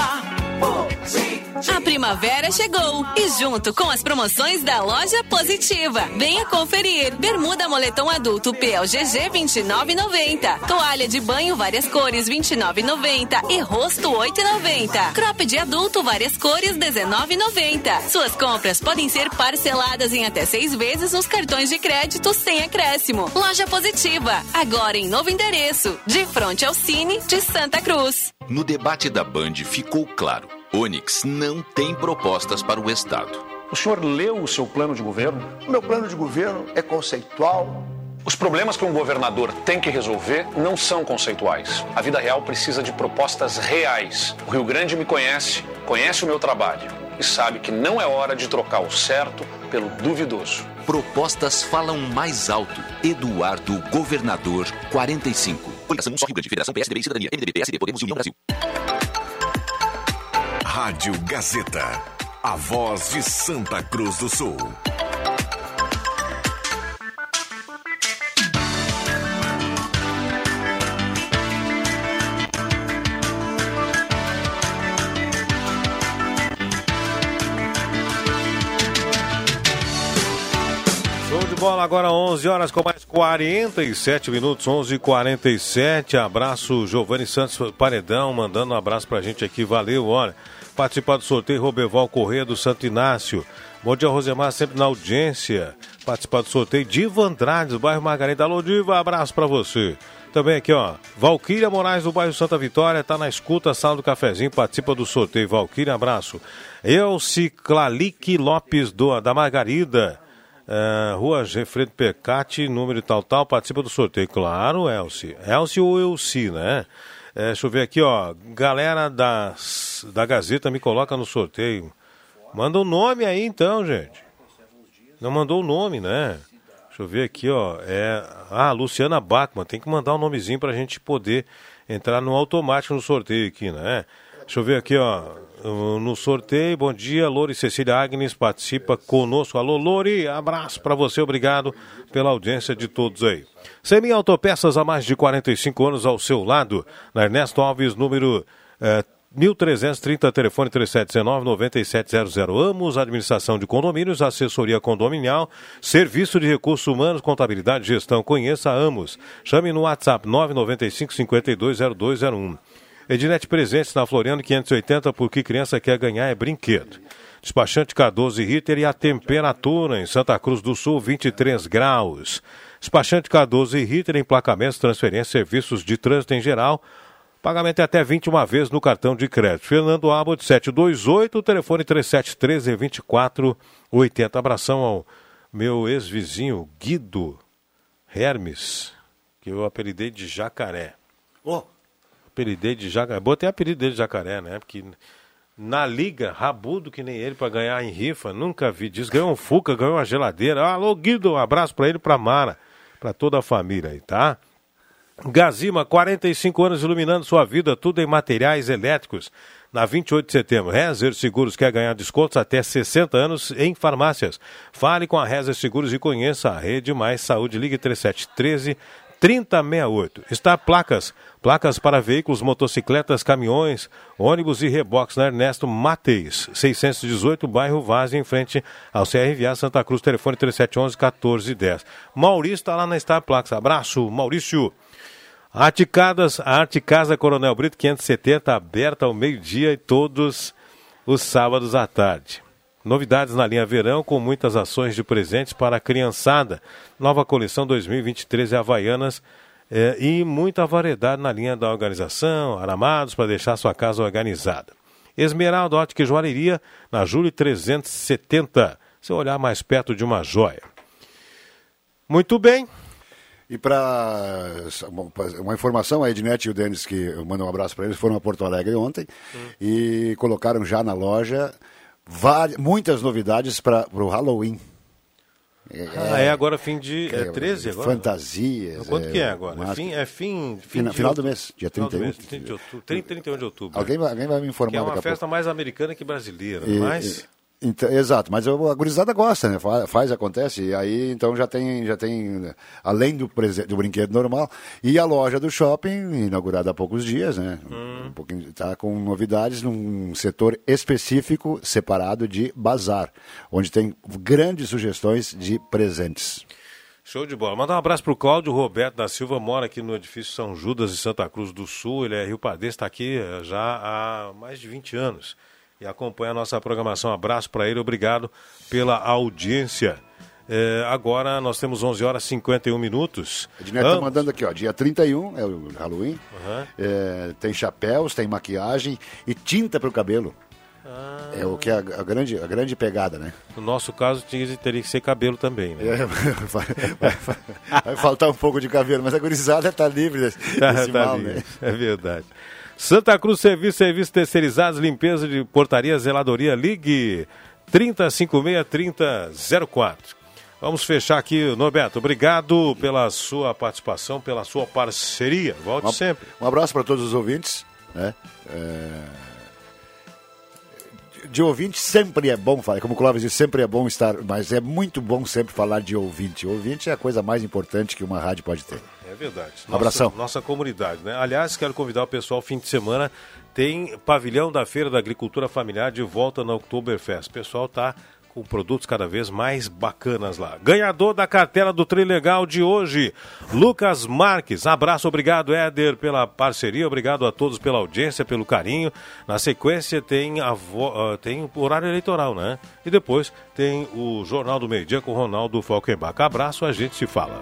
people. A primavera chegou e junto com as promoções da loja Positiva. Venha conferir. Bermuda moletom adulto PLGG 29,90. Toalha de banho várias cores 29,90 e rosto 8,90. Crop de adulto várias cores 19,90. Suas compras podem ser parceladas em até seis vezes nos cartões de crédito sem acréscimo. Loja Positiva, agora em novo endereço, de frente ao Cine de Santa Cruz. No debate da Band ficou claro: Onix não tem propostas para o Estado. O senhor leu o seu plano de governo? O meu plano de governo é conceitual. Os problemas que um governador tem que resolver não são conceituais. A vida real precisa de propostas reais. O Rio Grande me conhece, conhece o meu trabalho e sabe que não é hora de trocar o certo pelo duvidoso. Propostas falam mais alto. Eduardo Governador 45. Coligação Só Rio Grande, Federação PSDB e Cidadania, MDB, PSD, Podemos e União Brasil. Rádio Gazeta. A voz de Santa Cruz do Sul. Show de bola agora 11 horas com mais 47 minutos, 11 e 47 Abraço Giovanni Santos Paredão, mandando um abraço pra gente aqui, valeu, olha. Participar do sorteio Roberval Correia do Santo Inácio. Bom dia, Rosemar, sempre na audiência. Participar do sorteio Diva Andrade, do bairro Margarida. Alô, Diva, abraço pra você. Também aqui, ó, Valquíria Moraes, do bairro Santa Vitória, tá na escuta, sala do cafezinho, participa do sorteio. Valquíria, abraço. Elci Clalique Lopes, do, da Margarida. Uh, Rua Gefredo Pecati, número tal, tal, participa do sorteio. Claro, Elci. Elci ou Elci, né? É, deixa eu ver aqui, ó. Galera da, da Gazeta me coloca no sorteio. Manda o um nome aí então, gente. Não mandou o nome, né? Deixa eu ver aqui, ó. É... Ah, Luciana Bachmann. Tem que mandar um nomezinho pra gente poder entrar no automático no sorteio aqui, né? Deixa eu ver aqui, ó. No sorteio, bom dia, Lori Cecília Agnes participa conosco. Alô, Lori, abraço para você, obrigado pela audiência de todos aí. Semi Autopeças há mais de 45 anos ao seu lado, na Ernesto Alves, número eh, 1330, telefone 3719-9700. Amos, administração de condomínios, assessoria condominial, serviço de recursos humanos, contabilidade e gestão. Conheça Amos. Chame no WhatsApp 995-520201. Ednet Presentes na Floriano 580, porque criança quer ganhar é brinquedo. Despachante Cardoso e Ritter e a temperatura em Santa Cruz do Sul, 23 graus. Despachante Cardoso e Ritter, emplacamentos, transferência, serviços de trânsito em geral. Pagamento é até 21 vezes no cartão de crédito. Fernando Abbott, 728, telefone 3713-2480. Abração ao meu ex-vizinho Guido Hermes, que eu apelidei de Jacaré. Oh. Apelidei de Jacaré. Botei apelido dele de Jacaré, né? Porque na liga, rabudo que nem ele para ganhar em rifa, nunca vi disso. Ganhou um Fuca, ganhou uma geladeira. Alô, Guido, um abraço para ele, para Mara, para toda a família aí, tá? Gazima, 45 anos iluminando sua vida, tudo em materiais elétricos. Na 28 de setembro, Rezer Seguros quer ganhar descontos até 60 anos em farmácias. Fale com a Rezer Seguros e conheça a Rede Mais Saúde. Ligue 3713 3068. Está placas, placas para veículos, motocicletas, caminhões, ônibus e reboques na Ernesto Mateis, 618, bairro Vaz, em frente ao CRVA Santa Cruz, telefone 3711-1410. Maurício está lá na Star Placas. Abraço, Maurício. Articadas, a Arte Casa Coronel Brito 570, aberta ao meio-dia e todos os sábados à tarde. Novidades na linha verão com muitas ações de presentes para a criançada. Nova coleção 2023 Havaianas eh, e muita variedade na linha da organização, aramados para deixar sua casa organizada. Esmeralda Ótica e Joalheria, na Júlio 370. Seu olhar mais perto de uma joia. Muito bem. E para uma informação, a Ednet e o Denis, que eu mando um abraço para eles, foram a Porto Alegre ontem hum. e colocaram já na loja várias, muitas novidades para o Halloween. É, ah, é agora fim de. É, é 13 agora? Fantasias. Quanto é, que é agora? Mas... Fim, é fim. fim final, final do mês, dia 31. Mês, 30 de outubro, 30, 31 de outubro. Alguém, vai, alguém vai me informar. Que é uma festa mais americana que brasileira, e, mas. E... Então, exato, mas a gurizada gosta, né? Faz, acontece, e aí então já tem, já tem além do, do brinquedo normal, e a loja do shopping, inaugurada há poucos dias, né? Hum. Um pouquinho, tá com novidades num setor específico separado de bazar, onde tem grandes sugestões de presentes. Show de bola. Mandar um abraço para o Cláudio Roberto da Silva, mora aqui no edifício São Judas de Santa Cruz do Sul. Ele é Rio Padeiro, está aqui eh, já há mais de 20 anos e acompanha a nossa programação. Abraço para ele, obrigado pela audiência. É, agora nós temos 11 horas e 51 minutos. Ednet está mandando aqui, ó, dia 31 é o Halloween. Uhum. É, tem chapéus, tem maquiagem e tinta para o cabelo. Ah. É o que é a, a, grande, a grande pegada, né? No nosso caso, teria que ser cabelo também, né? É, vai, vai, vai, faltar um pouco de cabelo, mas a gurizada está livre desse, tá, desse tá mal, livre. né? É verdade. Santa Cruz Serviço, Serviços Terceirizados, Limpeza de Portaria, Zeladoria, ligue 3056-3004. Vamos fechar aqui, Norberto. Obrigado pela sua participação, pela sua parceria. Volte um, sempre. Um abraço para todos os ouvintes. Né? É... De ouvinte sempre é bom falar, como o Clóvis disse, sempre é bom estar, mas é muito bom sempre falar de ouvinte. Ouvinte é a coisa mais importante que uma rádio pode ter. É verdade. Nossa, Abração. Nossa comunidade, né? Aliás, quero convidar o pessoal, fim de semana, tem pavilhão da Feira da Agricultura Familiar de volta na Oktoberfest. O pessoal tá com produtos cada vez mais bacanas lá. Ganhador da cartela do Trilegal de hoje, Lucas Marques. Abraço, obrigado, Éder, pela parceria, obrigado a todos pela audiência, pelo carinho. Na sequência tem, a vo... uh, tem o horário eleitoral, né? E depois tem o Jornal do Meio Dia com Ronaldo Falkenbach. Abraço, a gente se fala.